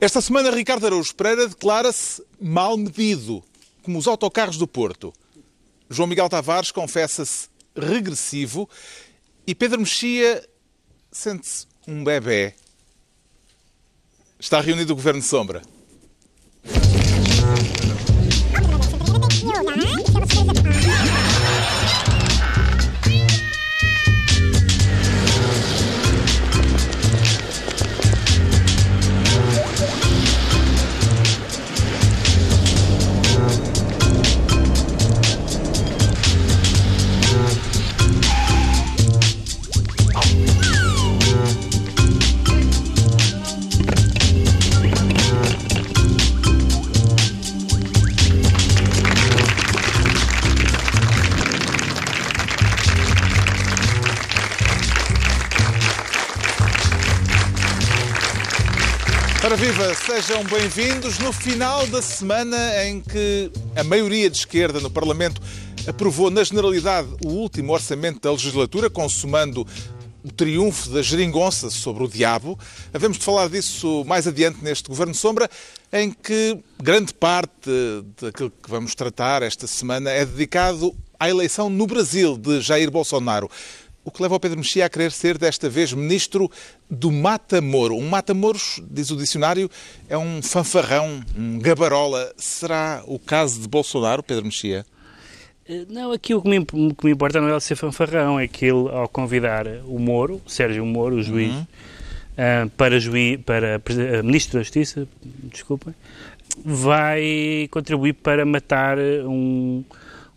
Esta semana, Ricardo Araújo Pereira declara-se mal medido, como os autocarros do Porto. João Miguel Tavares confessa-se regressivo e Pedro Mexia sente-se um bebê. Está reunido o Governo de Sombra. Sejam bem-vindos no final da semana em que a maioria de esquerda no Parlamento aprovou na generalidade o último orçamento da legislatura, consumando o triunfo da geringonça sobre o diabo. Havemos de falar disso mais adiante neste Governo Sombra, em que grande parte daquilo que vamos tratar esta semana é dedicado à eleição no Brasil de Jair Bolsonaro. O que leva o Pedro Mexia a querer ser, desta vez, ministro do Mata-Moro. Um Mata-Moros, diz o dicionário, é um fanfarrão, um gabarola. Será o caso de Bolsonaro, Pedro Mexia? Não, aqui o que me, que me importa não é ele ser fanfarrão, é que ele, ao convidar o Moro, Sérgio Moro, o juiz, uhum. uh, para, juiz, para uh, Ministro da Justiça, desculpem, vai contribuir para matar um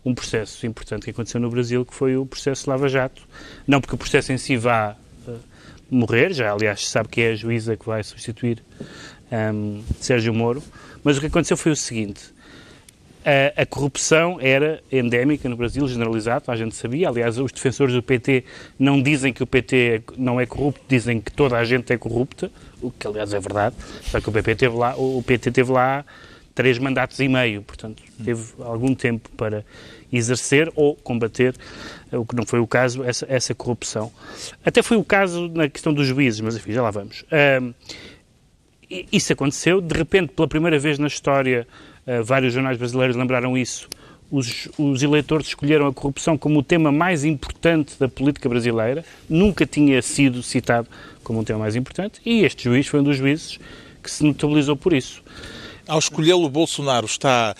um processo importante que aconteceu no Brasil, que foi o processo Lava Jato. Não porque o processo em si vá uh, morrer, já aliás se sabe que é a juíza que vai substituir um, ehm, Sérgio Moro, mas o que aconteceu foi o seguinte. A, a, corrupção era endémica no Brasil, generalizada, a gente sabia. Aliás, os defensores do PT não dizem que o PT não é corrupto, dizem que toda a gente é corrupta, o que aliás é verdade. Só que o PT teve lá, o PT teve lá três mandatos e meio, portanto, teve algum tempo para exercer ou combater, o que não foi o caso, essa, essa corrupção. Até foi o caso na questão dos juízes, mas enfim, já lá vamos. Uh, isso aconteceu, de repente, pela primeira vez na história, uh, vários jornais brasileiros lembraram isso, os, os, eleitores escolheram a corrupção como o tema mais importante da política brasileira, nunca tinha sido citado como um tema mais importante, e este juiz foi um dos juízes que se notabilizou por isso. Ao escolhê-lo, Bolsonaro está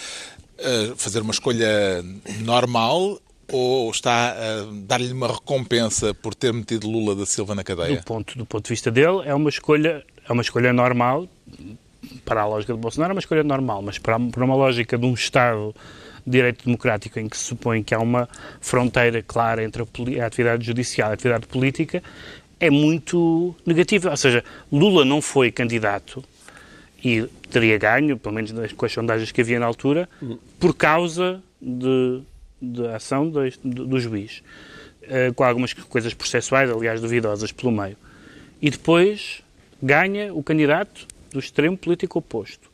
a fazer uma escolha normal ou está a dar-lhe uma recompensa por ter metido Lula da Silva na cadeia? Do ponto, do ponto de vista dele, é uma escolha, é uma escolha normal. Para a lógica de Bolsonaro, é uma escolha normal, mas para, para uma lógica de um Estado de direito democrático em que se supõe que há uma fronteira clara entre a, a atividade judicial e a atividade política, é muito negativa. Ou seja, Lula não foi candidato e teria ganho, pelo menos com as sondagens que havia na altura, por causa de, da ação do, do juiz, uh, com algumas coisas processuais, aliás, duvidosas pelo meio. E depois ganha o candidato do extremo político oposto.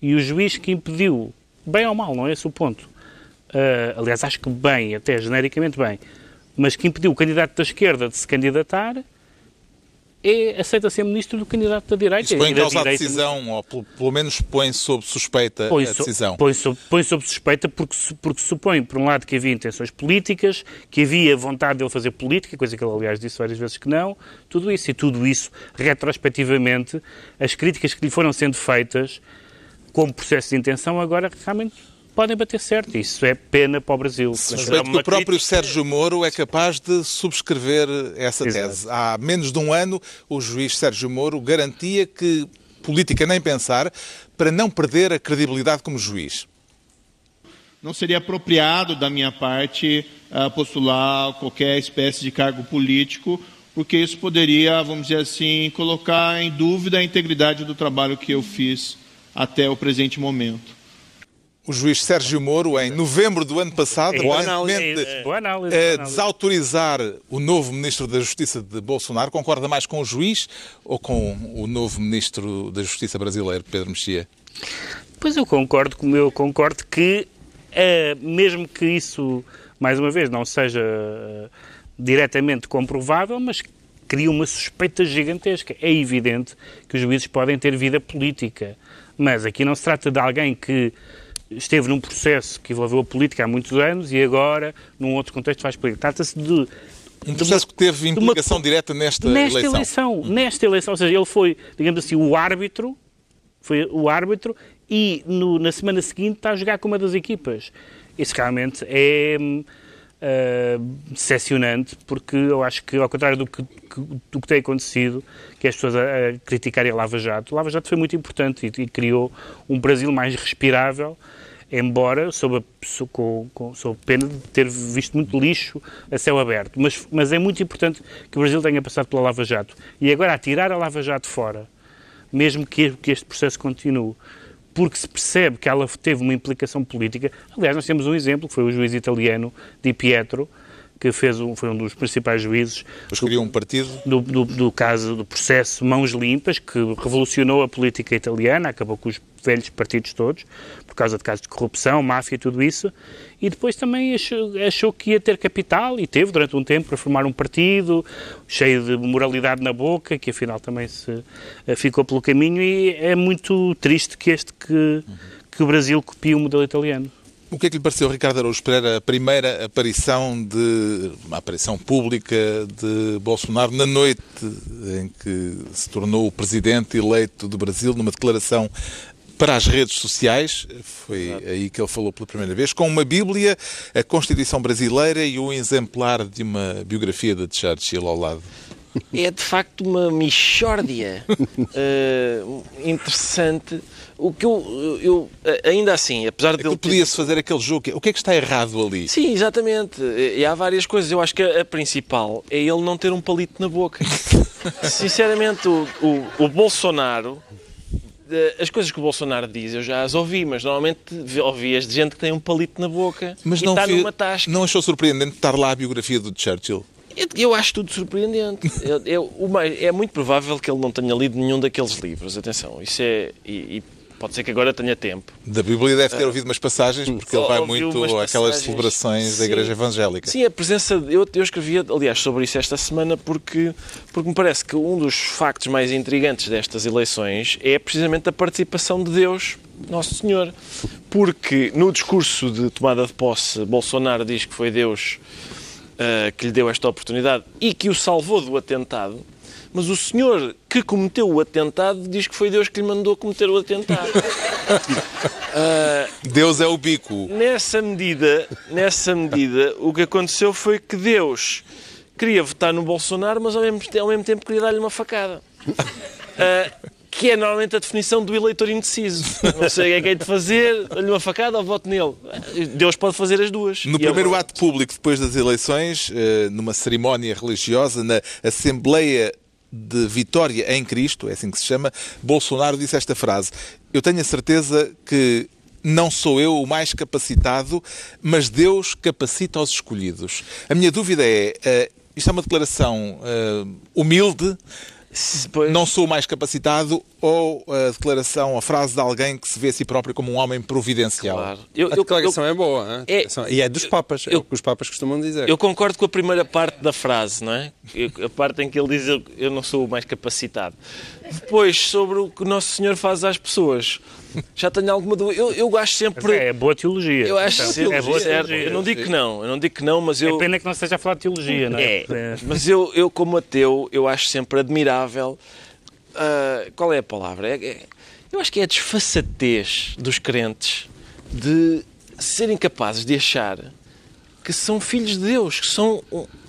E o juiz que impediu, bem ou mal, não é esse o ponto, uh, aliás, acho que bem, até genericamente bem, mas que impediu o candidato da esquerda de se candidatar, é, aceita ser ministro do candidato da direita. Isso põe em causa a decisão, ou pelo, pelo, menos põe sob suspeita põe a decisão. Põe sob, põe sob suspeita porque, porque supõe, por um lado, que havia intenções políticas, que havia vontade de ele fazer política, coisa que ele, aliás, disse várias vezes que não, tudo isso. E tudo isso, retrospectivamente, as críticas que lhe foram sendo feitas como processo de intenção, agora realmente podem bater certo. Isso é pena para o Brasil. Suspeito que o próprio crítica... Sérgio Moro é capaz de subscrever essa Exato. tese. Há menos de um ano, o juiz Sérgio Moro garantia que política nem pensar para não perder a credibilidade como juiz. Não seria apropriado da minha parte uh, postular qualquer espécie de cargo político, porque isso poderia, vamos dizer assim, colocar em dúvida a integridade do trabalho que eu fiz até o presente momento. O juiz Sérgio Moro, em novembro do ano passado, aparentemente a desautorizar o novo Ministro da Justiça de Bolsonaro, concorda mais com o juiz ou com o novo Ministro da Justiça brasileiro, Pedro Mexia? Pois eu concordo, como eu concordo que, uh, mesmo que isso, mais uma vez, não seja uh, diretamente comprovável, mas cria uma suspeita gigantesca. É evidente que os juízes podem ter vida política, mas aqui não se trata de alguém que esteve num processo que envolveu a política há muitos anos e agora, num outro contexto, faz política. Trata-se de um processo que teve implicação uma, direta nesta, nesta eleição. eleição. Nesta eleição, ou seja, ele foi, digamos assim, o árbitro, foi o árbitro e no, na semana seguinte está a jogar com uma das equipas. Isso realmente é uh, decepcionante, porque eu acho que, ao contrário do que, que, do que tem acontecido, que as pessoas a, a criticarem a Lava Jato, Lava Jato foi muito importante e, e criou um Brasil mais respirável, embora sob, a, sob, pena de ter visto muito lixo a céu aberto. Mas, mas é muito importante que o Brasil tenha passado pela Lava Jato. E agora, tirar a Lava Jato fora, mesmo que, que este processo continue, porque se percebe que ela teve uma implicação política. Aliás, nós temos um exemplo, que foi o juiz italiano Di Pietro, que fez um, foi um dos principais juízes. Do, um partido? Do, do, do, caso do processo Mãos Limpas, que revolucionou a política italiana, acabou com os velhos partidos todos, por causa de casos de corrupção, máfia e tudo isso, e depois também achou, achou, que ia ter capital, e teve durante um tempo para formar um partido cheio de moralidade na boca, que afinal também se eh, ficou pelo caminho, e é muito triste que este que, que o Brasil copie o modelo italiano. O que é que lhe pareceu, Ricardo Araújo Pereira, a primeira aparição de uma aparição pública de Bolsonaro na noite em que se tornou o presidente eleito do Brasil, numa declaração para as redes sociais, foi Exato. aí que ele falou pela primeira vez, com uma Bíblia, a Constituição Brasileira e um exemplar de uma biografia de Churchill ao lado? É de facto uma mixórdia uh, interessante o que eu, eu ainda assim, apesar de. É podia-se fazer aquele jogo. O que é que está errado ali? Sim, exatamente. E há várias coisas. Eu acho que a, a principal é ele não ter um palito na boca. Sinceramente, o, o, o Bolsonaro as coisas que o Bolsonaro diz eu já as ouvi, mas normalmente ouvi as de gente que tem um palito na boca mas e não está numa tasca. Não achou surpreendente estar lá a biografia do Churchill? Eu, eu acho tudo surpreendente. eu, eu, é muito provável que ele não tenha lido nenhum daqueles livros. Atenção, isso é. E, e Pode ser que agora tenha tempo. Da Bíblia deve ter ouvido umas passagens, porque ele vai muito àquelas celebrações da Igreja Evangélica. Sim, a presença. Eu, eu escrevi, aliás, sobre isso esta semana, porque, porque me parece que um dos factos mais intrigantes destas eleições é precisamente a participação de Deus, Nosso Senhor. Porque no discurso de tomada de posse, Bolsonaro diz que foi Deus uh, que lhe deu esta oportunidade e que o salvou do atentado. Mas o senhor que cometeu o atentado diz que foi Deus que lhe mandou cometer o atentado. uh, Deus é o bico. Nessa medida, nessa medida, o que aconteceu foi que Deus queria votar no Bolsonaro, mas ao mesmo, ao mesmo tempo queria dar-lhe uma facada. Uh, que é normalmente a definição do eleitor indeciso. Não sei o que é que é de fazer, dá-lhe uma facada ou voto nele. Deus pode fazer as duas. No primeiro ato público, depois das eleições, eh, numa cerimónia religiosa, na Assembleia de vitória em Cristo, é assim que se chama, Bolsonaro disse esta frase: Eu tenho a certeza que não sou eu o mais capacitado, mas Deus capacita os escolhidos. A minha dúvida é: uh, isto é uma declaração uh, humilde, Pois... não sou mais capacitado ou a declaração, a frase de alguém que se vê a si próprio como um homem providencial? Claro. Eu, a declaração eu, é boa, é, e é dos papas, é o que os papas costumam dizer. Eu concordo com a primeira parte da frase, não é? a parte em que ele diz eu, eu não sou o mais capacitado. Depois, sobre o que Nosso Senhor faz às pessoas já tenho alguma dúvida. Eu, eu acho sempre. É, é boa teologia. Eu acho então, sempre. É boa teologia. Eu não digo que não, eu não digo que não, mas eu. É pena que não esteja a falar de teologia, não é? É, mas eu, eu como ateu, eu acho sempre admirável. Uh, qual é a palavra? É, é, eu acho que é a desfaçatez dos crentes de serem capazes de achar que são filhos de Deus, que são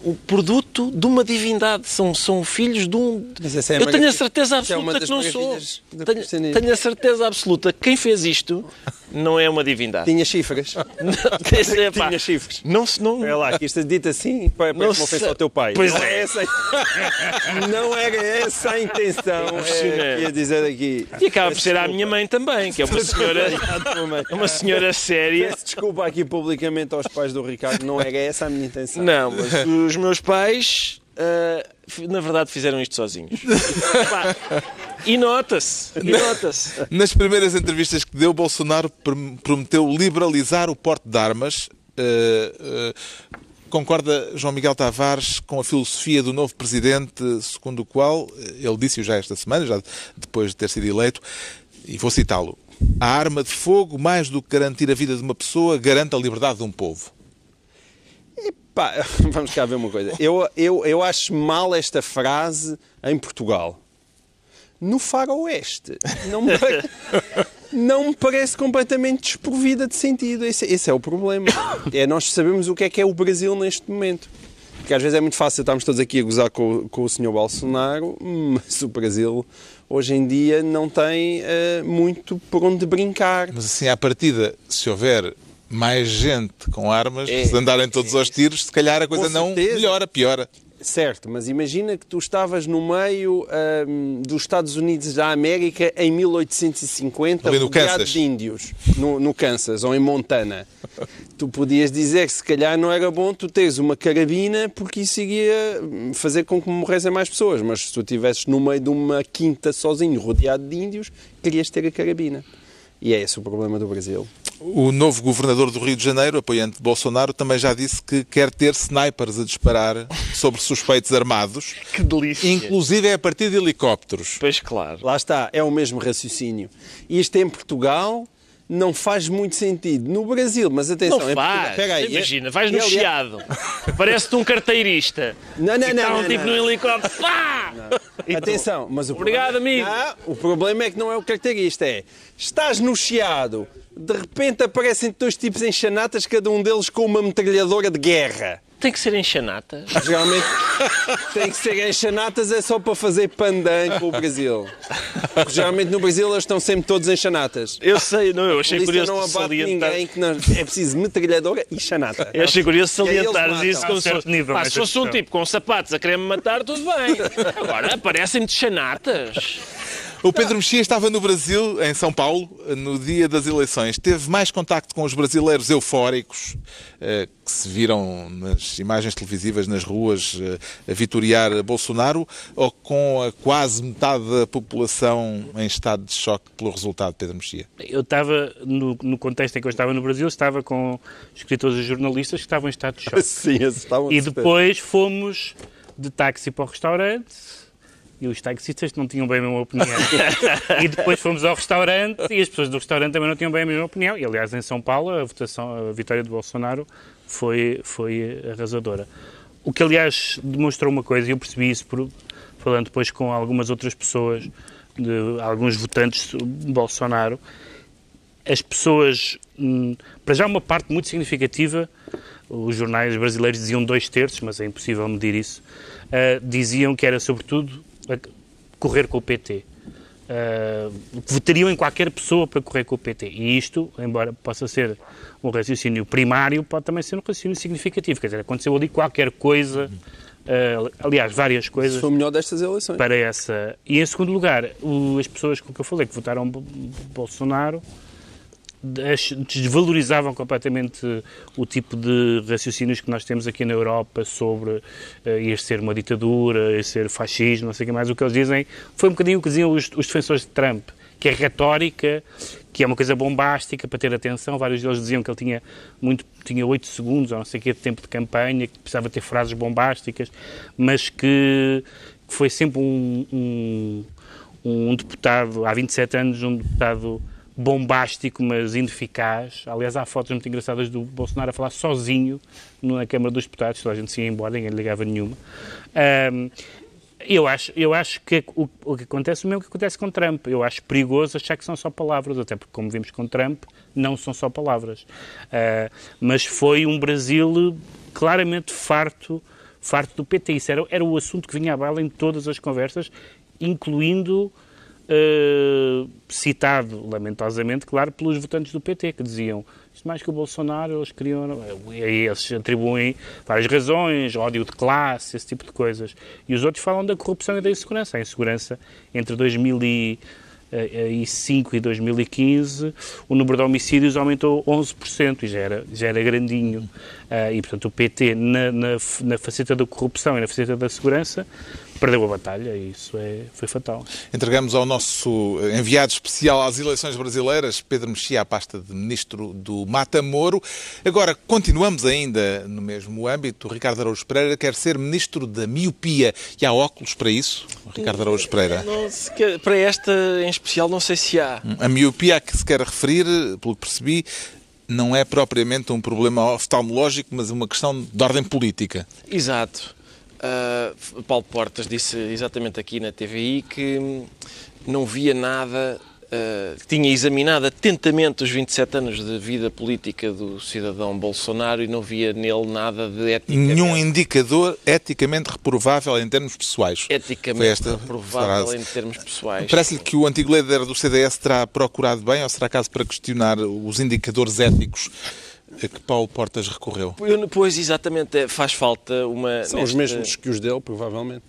o produto de uma divindade, são, são filhos de um. É eu tenho a certeza é absoluta é que não sou. Tenho, tenho, a certeza absoluta que quem fez isto não é uma divindade. Tinha chifres. é, Tinha chifres. Não se não. É lá, que isto é dito assim, para uma ofensa ao teu pai. Pois não é. Essa, não era essa a intenção. É, ia dizer aqui. E acaba por ser a minha mãe também, que é uma senhora, uma senhora séria. Peço desculpa aqui publicamente aos pais do Ricardo, não era essa a minha intenção. Não, mas os meus pais, uh, na verdade, fizeram isto sozinhos. e nota-se. Nota Nas primeiras entrevistas que deu, Bolsonaro prometeu liberalizar o porte de armas. Uh, uh, Concorda João Miguel Tavares com a filosofia do novo presidente, segundo o qual, ele disse-o já esta semana, já depois de ter sido eleito, e vou citá-lo: a arma de fogo, mais do que garantir a vida de uma pessoa, garante a liberdade de um povo. Pá, vamos cá ver uma coisa. Eu, eu, eu acho mal esta frase em Portugal. No faroeste. Não me, pare- não me parece completamente desprovida de sentido. Esse, esse é o problema. É nós sabemos o que é que é o Brasil neste momento. Porque às vezes é muito fácil estarmos todos aqui a gozar com, com o Sr. Bolsonaro, mas o Brasil hoje em dia não tem eh, muito por onde brincar. Mas assim, à partida, se houver mais gente com armas, É. se andarem todos aos tiros, se calhar a coisa não certeza. melhora, piora. Certo, mas imagina que tu estavas no meio ahm, dos Estados Unidos da América em 1850, Ali no rodeado Kansas. de índios, no, no Kansas ou em Montana. tu podias dizer que se calhar não era bom tu teres uma carabina porque isso iria fazer com que morressem mais pessoas, mas se tu estivesses no meio de uma quinta sozinho, rodeado de índios, querias ter a carabina. E é esse o problema do Brasil. O novo governador do Rio de Janeiro, apoiante de Bolsonaro, também já disse que quer ter snipers a disparar sobre suspeitos armados, Que delícia. inclusive é a partir de helicópteros. Pois claro. Lá está, é o mesmo raciocínio. Isto em Portugal não faz muito sentido. No Brasil, mas atenção... Não Portugal- faz. Aí, Imagina, é- vais no é- chiado. Parece-te um carteirista. Não, não, E não, está um não, tipo não. no helicóptero. Pá! Tu? Atenção, mas o Obrigado, problema... amigo. Não, o problema é que não é o carteirista, é... Estás no chiado, de repente aparecem dois tipos em chanatas, cada um deles com uma metralhadora de guerra. Tem que ser em chanatas. Geralmente tem que ser em chanatas, é só para fazer pandan com o Brasil. Porque geralmente no Brasil eles estão sempre todos em chanatas. Eu sei, não, eu achei Por isso curioso não abate salientar. ninguém que não... É preciso metralhadora e chanata. Eu achei curioso matam. isso A se certo nível, nessa se fosse um tipo com sapatos a querer me matar, tudo bem. Agora aparecem de chanatas. O Pedro Mexia estava no Brasil, em São Paulo, no dia das eleições. Teve mais contacto com os brasileiros eufóricos eh, que se viram nas imagens televisivas nas ruas eh, a vitoriar Bolsonaro ou com a quase metade da população em estado de choque pelo resultado, Pedro Mexia? Eu estava, no, no contexto em que eu estava no Brasil, estava com escritores e jornalistas que estavam em estado de choque. Sim, estavam E depois fomos de táxi para o restaurante e os taxistas não tinham bem a mesma opinião. e depois fomos ao restaurante e as pessoas do restaurante também não tinham bem a mesma opinião. E aliás, em São Paulo, a votação, a vitória de Bolsonaro foi, foi arrasadora. O que aliás demonstrou uma coisa, e eu percebi isso por, falando depois com algumas outras pessoas, de alguns votantes de Bolsonaro, as pessoas, hum, para já uma parte muito significativa, os jornais brasileiros diziam dois terços, mas é impossível medir isso, ah, diziam que era sobretudo correr com o PT. Ah, votariam em qualquer pessoa para correr com o PT. E isto, embora possa ser um raciocínio primário, pode também ser um raciocínio significativo. Quer dizer, aconteceu ali qualquer coisa, ah, aliás, várias coisas Foi o melhor destas eleições. para essa. E em segundo lugar, o- as pessoas com que eu falei que votaram Bo- Bolsonaro desvalorizavam completamente o tipo de raciocínios que nós temos aqui na Europa sobre uh, ir ser uma ditadura, ir ser fascismo, não sei o que mais. O que eles dizem foi um bocadinho o que diziam os, os defensores de Trump, que é retórica, que é uma coisa bombástica para ter atenção. Vários deles diziam que ele tinha muito, tinha 8 segundos, ou não sei o que, de tempo de campanha, que precisava ter frases bombásticas, mas que, que foi sempre um, um, um deputado, há 27 anos, um deputado bombástico, mas ineficaz. Aliás, há fotos muito engraçadas do Bolsonaro a falar sozinho na Câmara dos Deputados, toda a gente se ia embora, ninguém ligava nenhuma. Ahm, eu acho, eu acho que o, o que acontece é o mesmo que acontece com Trump. Eu acho perigoso achar que são só palavras, até porque, como vimos com Trump, não são só palavras. Ah, mas foi um Brasil claramente farto, farto do PT. Isso era, era o assunto que vinha à baila em todas as conversas, incluindo Uh, citado, lamentosamente, claro, pelos votantes do PT, que diziam isto mais que o Bolsonaro, eles queriam. E aí eles atribuem várias razões, ódio de classe, esse tipo de coisas. E os outros falam da corrupção e da insegurança. A insegurança entre 2005 e 2015, o número de homicídios aumentou 11% e já era, já era grandinho. E, portanto, o PT, na, na, na faceta da corrupção e na faceta da segurança, perdeu a batalha e isso é, foi fatal. Entregamos ao nosso enviado especial às eleições brasileiras, Pedro Mexia, a pasta de ministro do Mata Moro. Agora, continuamos ainda no mesmo âmbito. Ricardo Araújo Pereira quer ser ministro da miopia. E há óculos para isso, Ricardo Araújo Pereira? Quer- para esta em especial, não sei se há. A miopia a que se quer referir, pelo que percebi, não é propriamente um problema oftalmológico, mas uma questão de ordem política. Exato. Uh, Paulo Portas disse exatamente aqui na TVI que não via nada, uh, tinha examinado atentamente os 27 anos de vida política do cidadão Bolsonaro e não via nele nada de ética. Nenhum indicador eticamente reprovável em termos pessoais. Eticamente reprovável frase. em termos pessoais. Parece-lhe que o antigo líder do CDS terá procurado bem ou será caso para questionar os indicadores éticos a que Paulo Portas recorreu? Eu- Pois, exatamente, é, faz falta uma... São os nesta- mesmos que os dele, provavelmente.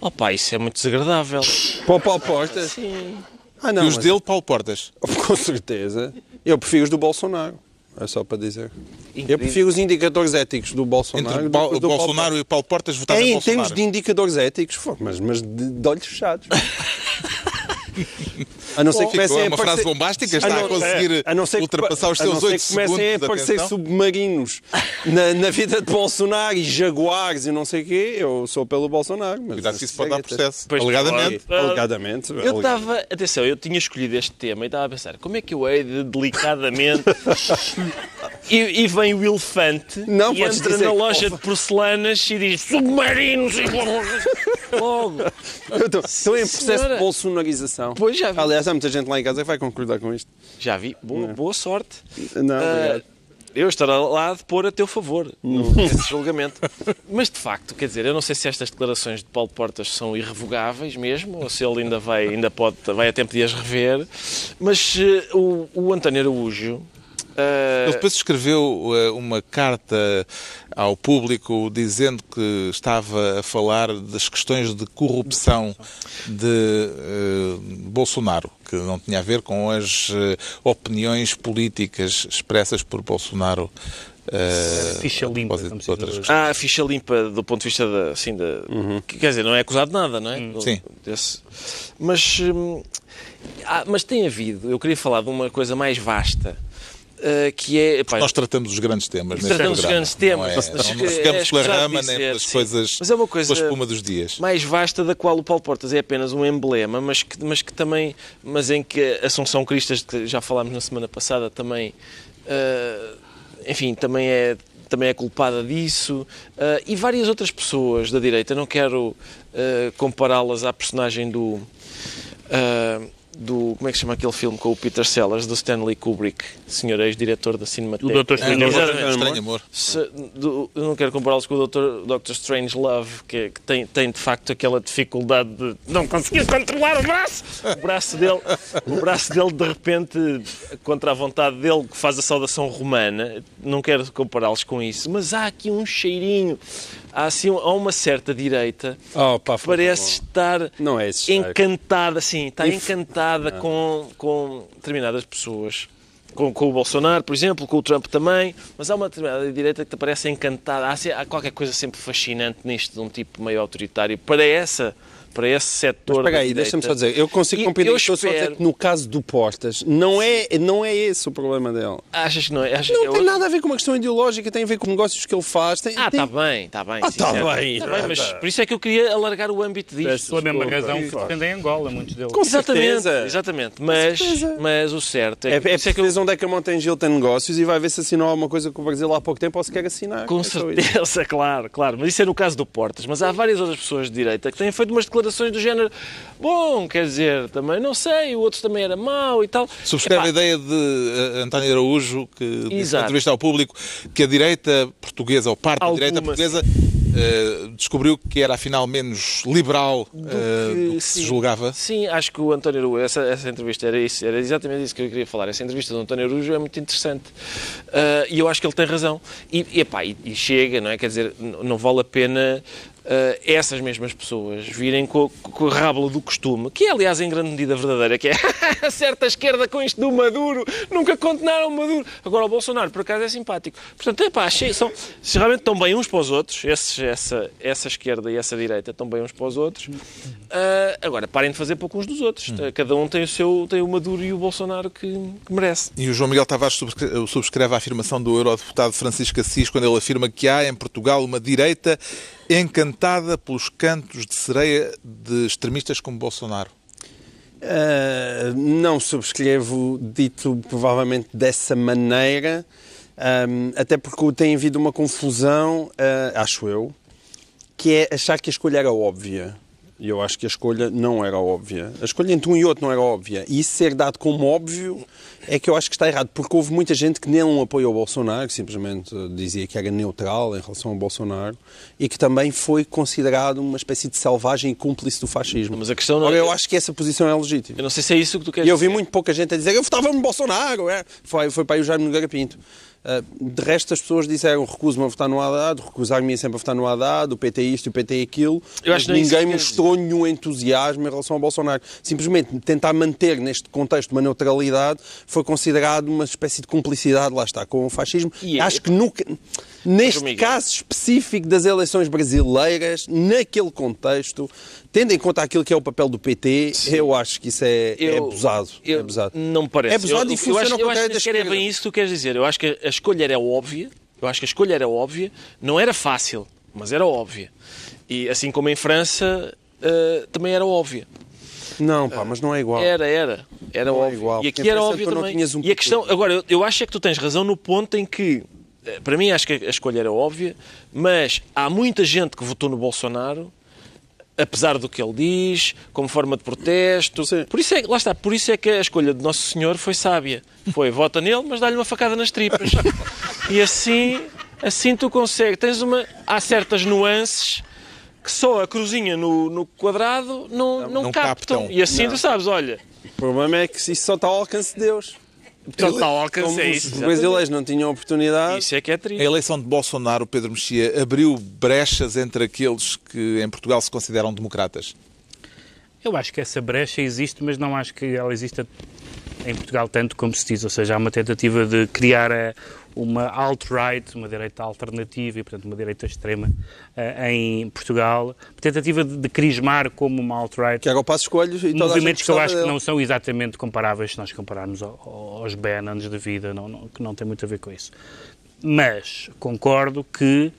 Opa, isso é muito desagradável. Para o Paulo Portas? Sim. Ah, não. e os mas- dele, Paulo Portas? Com certeza. Eu prefiro os do Bolsonaro. É só para dizer. Eu Incrível. prefiro os indicadores éticos do Bolsonaro. Entre do os do Paulo Bolsonaro e o Paulo Portas votaram É, em em Bolsonaro. termos de indicadores éticos, mas, mas de, de olhos fechados. A não ser que comecem é a uma aparecer- frase bombástica, está A a não- conseguir a não ser que- ultrapassar os a não seus ser 8 que comecem a segundos aparecer submarinos na, na vida de Bolsonaro e jaguares e não sei o quê, eu sou pelo Bolsonaro. Mas Cuidado que isso pode dar processo. Pois Alegadamente. pode. Alegadamente. Eu estava, atenção, eu tinha escolhido este tema e estava a pensar, como é que eu hei de delicadamente. e, e vem o elefante Não, e entra dizer na loja de porcelanas e diz submarinos e logo. Estou- em processo Senhora. de bolsonarização. Pois já vi. Aliás, há muita gente lá em casa que vai concordar com isto. Já vi, boa, boa sorte. Não, obrigado. eu estarei lá de pôr a teu favor nesse julgamento. Mas de facto, quer dizer, eu não sei se estas declarações de Paulo Portas são irrevogáveis mesmo, ou se ele ainda vai, ainda pode, vai a tempo de as rever. Mas eh, o, o António Araújo. Ah, Ele depois escreveu eh, uma carta ao público dizendo que estava a falar das questões de corrupção de eh, Bolsonaro, que não tinha a ver com as eh, opiniões políticas expressas por Bolsonaro. eh, Ficha a limpa. Há a ficha limpa do ponto de vista da, assim, da, que, quer dizer, não é acusado de nada, não é? Sim. Desse- mas, hum, há- mas tem havido, eu queria falar de uma coisa mais vasta, eh, que é... epá, Nós tratamos os grandes temas Tratamos os programa, grandes temas. Não, é? Mas não é ficamos pela escusado rama nem dizer, pelas sim. coisas, Mas é uma coisa- pela espuma dos dias. mais vasta da qual o Paulo Portas é apenas um emblema, mas que, mas que também, mas em que a Assunção Cristas, que já falámos na semana passada, também, ah, enfim, também é também é culpada disso ah, e várias outras pessoas da direita. Não quero compará-las à personagem do do como é que se chama aquele filme com o Peter Sellers do Stanley Kubrick, senhor ex-diretor da Cinemateca. O Dr. Estranho É, Amor. Amor. Se- do- eu não quero compará-los com o Dr. Dr. Strange Love, que, que tem, tem de facto aquela dificuldade de não conseguir controlar o braço. O braço dele, o braço dele de repente, contra a vontade dele, que faz a saudação romana. Não quero compará-los com isso, mas há aqui um cheirinho. Há, assim, há uma certa direita Oh, pá, que parece estar Não é esse encantada, sim, está Inf- encantada com, com determinadas pessoas. Com, com o Bolsonaro, por exemplo, com o Trump também, mas há uma determinada direita que te parece encantada. Há, há qualquer coisa sempre fascinante nisto de um tipo meio autoritário. Para essa, para esse setor. Espera da aí, deixa-me só dizer. Eu consigo E compreender eu isto, estou só a dizer espero- que no caso do Portas, não é, não é esse o problema dele. Achas que não é? Achas Não é tem outro? nada a ver com uma questão ideológica, tem a ver com negócios que ele faz. Tem, Ah, tem... está bem, está bem. Ah, tá certo. bem, Tá tá bem, mas por isso é que eu queria alargar o âmbito disto. Pela mesma Desculpa. razão que defendem Angola, muitos deles. Com Exatamente, certeza. exatamente. Mas, certeza. mas o certo é, É, que, é por isso é que eu preciso onde é que a Montanha tem negócios e vai ver se assinou alguma coisa com o Brasil há pouco tempo ou se quer assinar. Com É certeza, claro, claro. Mas isso é no caso do Portas. Mas há várias outras pessoas de direita que têm feito umas declarações do género bom, quer dizer, também não sei, o outro também era mau e tal. Subscreve Epá, a ideia de eh, António Araújo, que disse na entrevista ao público, que a direita portuguesa, ou parte da Alguma, direita portuguesa, eh, descobriu que era afinal menos liberal eh, do que, se julgava. Sim, acho que o António Araújo, essa, essa entrevista era isso, era exatamente isso que eu queria falar. Essa entrevista do António Araújo é muito interessante. Ah, e eu acho que ele tem razão. E, e, epá, e, e chega, não é? Quer dizer, n- não vale a pena uh, essas mesmas pessoas virem com, com a rábula do costume, que é, aliás, em grande medida verdadeira, que é certa esquerda com isto do Maduro, nunca condenaram o Maduro. Agora, o Bolsonaro, por acaso, é simpático. Portanto, é pá, são, se realmente estão bem uns para os outros, esses, essa, essa esquerda e essa direita estão bem uns para os outros, uh, agora, parem de fazer pouco uns dos outros. Hum. Cada um tem o seu, tem o Maduro e o Bolsonaro que, que merece. E o João Miguel Tavares subscreve a afirmação do eurodeputado Francisco Assis quando ele afirma que há em Portugal uma direita encantada pelos cantos de sereia de extremistas como Bolsonaro? Uh, não subscrevo dito provavelmente dessa maneira, um, até porque tem havido uma confusão, uh, acho eu, que é achar que a escolha era óbvia. E eu acho que a escolha não era óbvia. A escolha entre um e outro não era óbvia. E isso ser dado como óbvio é que eu acho que está errado, porque houve muita gente que não apoiou o Bolsonaro, que simplesmente dizia que era neutral em relação ao Bolsonaro, e que também foi considerado uma espécie de selvagem e cúmplice do fascismo. Mas a questão não Ora, eu acho que essa posição é legítima. Eu não sei se é isso que tu queres E eu vi muito pouca gente a dizer eu votava no Bolsonaro. É. Foi, foi para aí o Jaime Nogueira Pinto. Uh, de resto, as pessoas disseram recuso-me a votar no Haddad, recusar-me sempre a votar no Haddad, o PT isto, o PT aquilo. Eu acho ninguém mostrou nenhum entusiasmo em relação ao Bolsonaro. Simplesmente tentar manter neste contexto uma neutralidade foi considerado uma espécie de cumplicidade, lá está, com o fascismo. E é acho é... que nunca, neste caso específico das eleições brasileiras, naquele contexto, tendo em conta aquilo que é o papel do PT, Sim. eu acho que isso é, é eu, é abusado. Eu, é abusado. Não me parece. É abusado eu, e funciona eu acho, eu acho que é bem isso que tu queres dizer. Eu acho que a escolha era óbvia. Eu acho que a escolha era óbvia. Não era fácil, mas era óbvia. E assim como em França, uh, também era óbvia. Não, pá, mas não é igual. Era, era. Era não é óbvio. É igual. E aqui era óbvio também. Um e a questão, agora, eu, eu acho é que tu tens razão no ponto em que, para mim, acho que a escolha era óbvia, mas há muita gente que votou no Bolsonaro apesar do que ele diz, como forma de protesto. Sim. Por isso é, lá está, por isso é que a escolha de Nosso Senhor foi sábia. Foi, vota nele, mas dá-lhe uma facada nas tripas. e assim, assim tu consegues. Tens uma, há certas nuances que só a cruzinha no, no quadrado não, não, não captam. captam. E assim não. tu sabes, olha... O problema é que isso só está ao alcance de Deus. Total alcance é isso. Os brasileiros não tinham oportunidade. Isso é que é triste. A eleição de Bolsonaro, Pedro Mexia, abriu brechas entre aqueles que em Portugal se consideram democratas? Eu acho que essa brecha existe, mas não acho que ela exista em Portugal tanto como se diz. Ou seja, há uma tentativa de criar eh, uma alt-right, uma direita alternativa e, portanto, uma direita extrema uh, em Portugal. Tentativa de, de crismar como uma alt-right. Que o passo escolhos e Movimentos que eu acho que não são exatamente comparáveis se nós compararmos aos Bannons de vida, não, não, que não tem muito a ver com isso. Mas concordo que,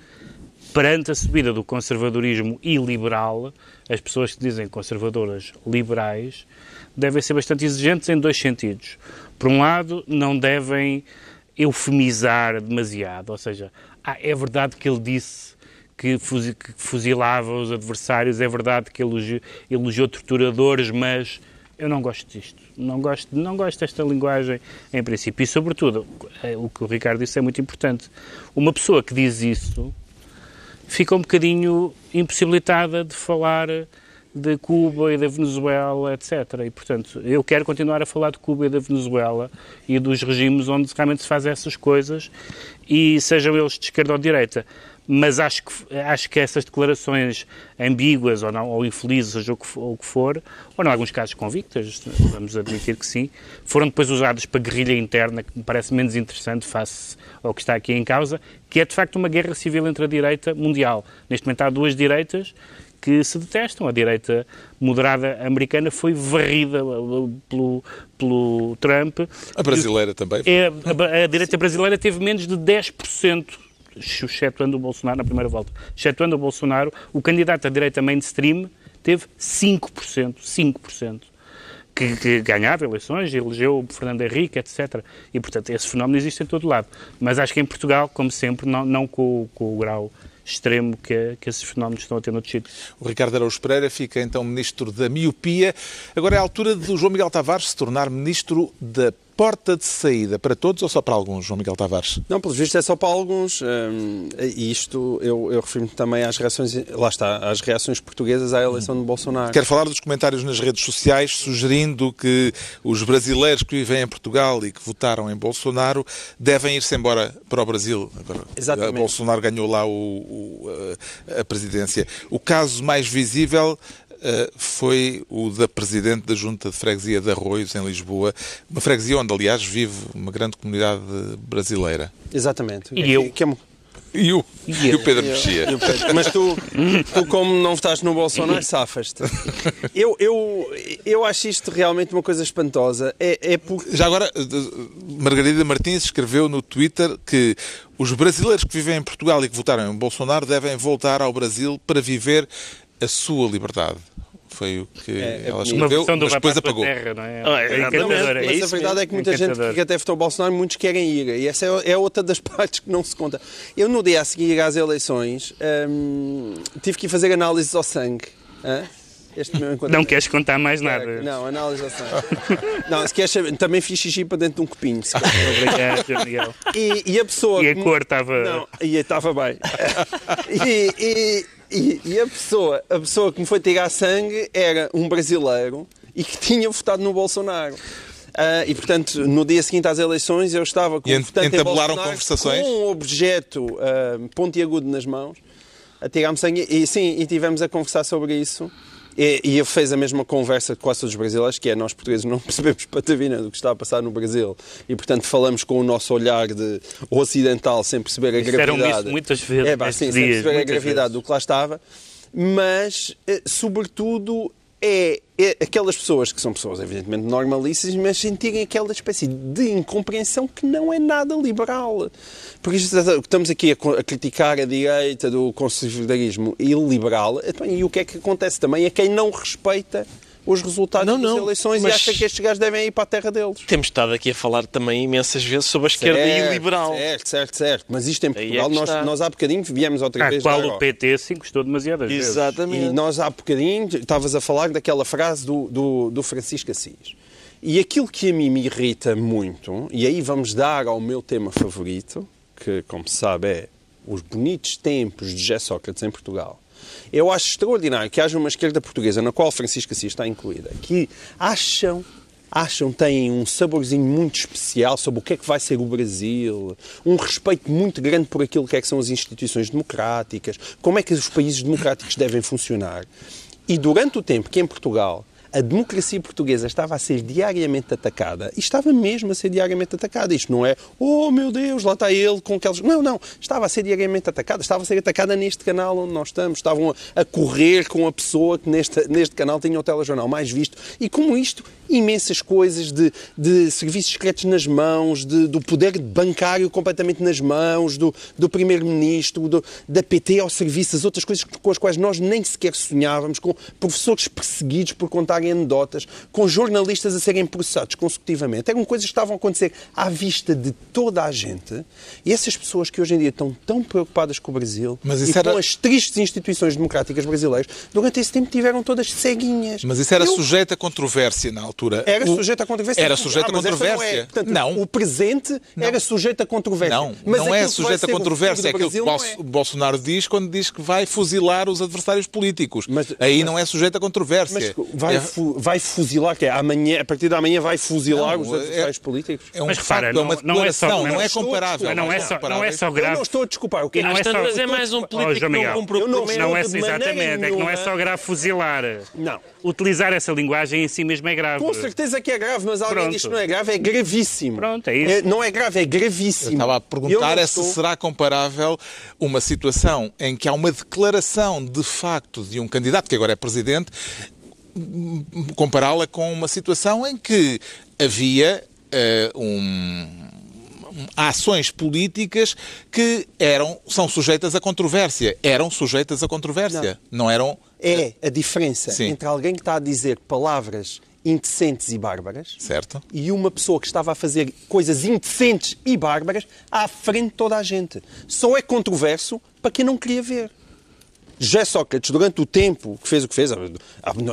perante a subida do conservadorismo iliberal, as pessoas que dizem conservadoras liberais devem ser bastante exigentes em dois sentidos. Por um lado, não devem eufemizar demasiado, ou seja, ah, é verdade que ele disse que fuzilava os adversários, é verdade que elogiou, elogiou torturadores, mas eu não gosto disto. Não gosto, não gosto desta linguagem em princípio. E, sobretudo, é, o que o Ricardo disse é muito importante. Uma pessoa que diz isso fica um bocadinho impossibilitada de falar de Cuba e da Venezuela, etc. E, portanto, eu quero continuar a falar de Cuba e da Venezuela e dos regimes onde realmente se fazem essas coisas, e sejam eles de esquerda ou de direita. Mas acho que, acho que essas declarações ambíguas ou, não, ou infelizes, seja o que, for, o que for, ou em alguns casos convictas, vamos admitir que sim, foram depois usadas para guerrilha interna, que me parece menos interessante face ao que está aqui em causa, que é de facto uma guerra civil entre a direita mundial. Neste momento há duas direitas que se detestam. A direita moderada americana foi varrida pelo, pelo Trump. A brasileira também. É, a, a direita brasileira teve menos de 10% excetuando o Bolsonaro na primeira volta, excetuando o Bolsonaro, o candidato à direita mainstream teve 5%, 5%. Que, que ganhava eleições, elegeu Fernando Henrique, etc. E, portanto, esse fenómeno existe em todo lado. Mas acho que em Portugal, como sempre, não, não com, com o grau extremo que, que esses fenómenos estão a ter noutros sítios. O Ricardo Araújo Pereira fica então ministro da miopia. Agora é a altura do João Miguel Tavares se tornar ministro da porta de saída para todos ou só para alguns, João Miguel Tavares? Não, pelos vistos é só para alguns. E isto, eu, eu refiro-me também às reações, lá está, às reações portuguesas à eleição de Bolsonaro. Quero falar dos comentários nas redes sociais sugerindo que os brasileiros que vivem em Portugal e que votaram em Bolsonaro devem ir-se embora para o Brasil. Exatamente. Bolsonaro ganhou lá o- o- a, presidência. O caso mais visível foi o da Presidente da Junta de Freguesia de Arroios, em Lisboa, uma freguesia onde, aliás, vive uma grande comunidade brasileira. Exatamente. E eu? Que é E o, E e o Pedro Mexia. Mas tu, tu, como não votaste no Bolsonaro, safas-te. Eu, eu, eu acho isto realmente uma coisa espantosa. É, é porque. Já agora, eh, Margarida Martins escreveu no Twitter que os brasileiros que vivem em Portugal e que votaram em Bolsonaro devem voltar ao Brasil para viver a sua liberdade. Foi o que É, é ela escreveu, versão do mas depois apagou. terra, não é? Ah, é, é é Mas a verdade é que muita gente que até votou Bolsonaro, muitos querem ir. E essa é, é outra das partes que não se conta. Eu, no dia a seguir às eleições, hum, tive que ir fazer análises ao sangue. Hã? Este meu encontro. Não queres contar mais nada. Não, análise ao sangue. Não, se queres saber, também fiz xixi para dentro de um copinho. Obrigado, João Miguel. E, e a pessoa. E a cor estava. Não, e estava bem. E, e- e- e a, pessoa, a pessoa que me foi tirar sangue era um brasileiro e que tinha votado no Bolsonaro. Ah, e, portanto, no dia seguinte às eleições, eu estava com E um entabularam conversações? com um objeto ah, pontiagudo nas mãos, a tirar-me sangue. E sim, e tivemos a conversar sobre isso. E, e eu fiz a mesma conversa que quase todos os brasileiros, que é nós portugueses não percebemos patavina do que está a passar no Brasil. E, portanto, falamos com o nosso olhar de ocidental sem perceber a gravidade. isso muitas vezes É, pá, sim, sem perceber a gravidade vezes. do que lá estava. Mas, eh, sobretudo, é, é aquelas pessoas que são pessoas evidentemente normalíssimas, mas sentirem aquela espécie de incompreensão que não é nada liberal. Porque estamos aqui a, a criticar a direita do conservadorismo iliberal, então, e o que é que acontece também é quem não respeita os resultados Não, das não, eleições mas- e acha que estes gajos devem ir para a terra deles. Temos estado aqui a falar também imensas vezes sobre a esquerda Certo, iliberal. Certo, certo, certo. Mas isto em é Portugal, que nós, nós há bocadinho viemos outra À vez qual da o. PT se encostou demasiadas vezes. Exatamente. E nós há bocadinho estavas a falar daquela frase do, do, do Francisco Assis. E aquilo que a mim me irrita muito, e aí vamos dar ao meu tema favorito, que, como se sabe, é os bonitos tempos de José Sócrates em Portugal. Eu acho extraordinário que haja uma esquerda portuguesa, na qual Francisco Assis está incluída, que acham acham têm um saborzinho muito especial sobre o que é que vai ser o Brasil, um respeito muito grande por aquilo que, é que são as instituições democráticas, como é que os países democráticos devem funcionar. E durante o tempo que em Portugal a democracia portuguesa estava a ser diariamente atacada, e estava mesmo a ser diariamente atacada. Isto não é, oh meu Deus, lá está ele com aqueles. Não, não. Estava a ser diariamente atacada. Estava a ser atacada neste canal onde nós estamos. Estavam a, correr com a pessoa que neste, neste canal tinha o telejornal mais visto. E como isto, imensas coisas de, de serviços secretos nas mãos, de- do poder bancário completamente nas mãos, do, do Primeiro-Ministro, da PT ao serviço, as outras coisas com as quais nós nem sequer sonhávamos, com professores perseguidos por contarem anedotas, com jornalistas a serem processados consecutivamente. Eram coisas que estavam a acontecer à vista de toda a gente. E essas pessoas que hoje em dia estão tão preocupadas com o Brasil e era- com as tristes instituições democráticas brasileiras, durante esse tempo tiveram todas ceguinhas. Mas isso era Eu- sujeito a controvérsia na altura. era O- sujeito a controvérsia. Era sujeito Ah, a controvérsia. Não, é. Portanto, Não. O presente era sujeito a controvérsia. Não, Mas não é sujeito a controvérsia. É aquilo que não é. Bolsonaro diz quando diz que vai fuzilar os adversários políticos. Mas- Aí mas- não é sujeito a controvérsia. Mas vai, é, vai fuzilar, que é amanhã, a partir de amanhã vai fuzilar Não, os adversários é- políticos? é um Mas repara, facto, é uma não- não é só- declaração, não não é a comparável. Mas não é, são só, não é só Eu grave. não estou a desculpar. O que é não é só- é eu mais um Oh, político que Miguel. não cumpre o Eu não. Não é exatamente, é que não é só grave fuzilar. Não. Utilizar essa linguagem em si mesmo é grave. Com certeza que é grave, mas alguém Pronto. diz que não é grave, é gravíssimo. Pronto, é isso. não é grave, é gravíssimo. Eu estava a Eu perguntar é se será comparável uma situação em que há uma declaração de facto de um candidato que agora é presidente, compará-la com uma situação em que havia eh, um ações políticas que eram são sujeitas a controvérsia eram sujeitas a controvérsia não, eram É a diferença Sim. entre alguém que está a dizer palavras indecentes e bárbaras certo e uma pessoa que estava a fazer coisas indecentes e bárbaras à frente de toda a gente. Só é controverso para quem não queria ver. José Sócrates, durante o tempo que fez o que fez,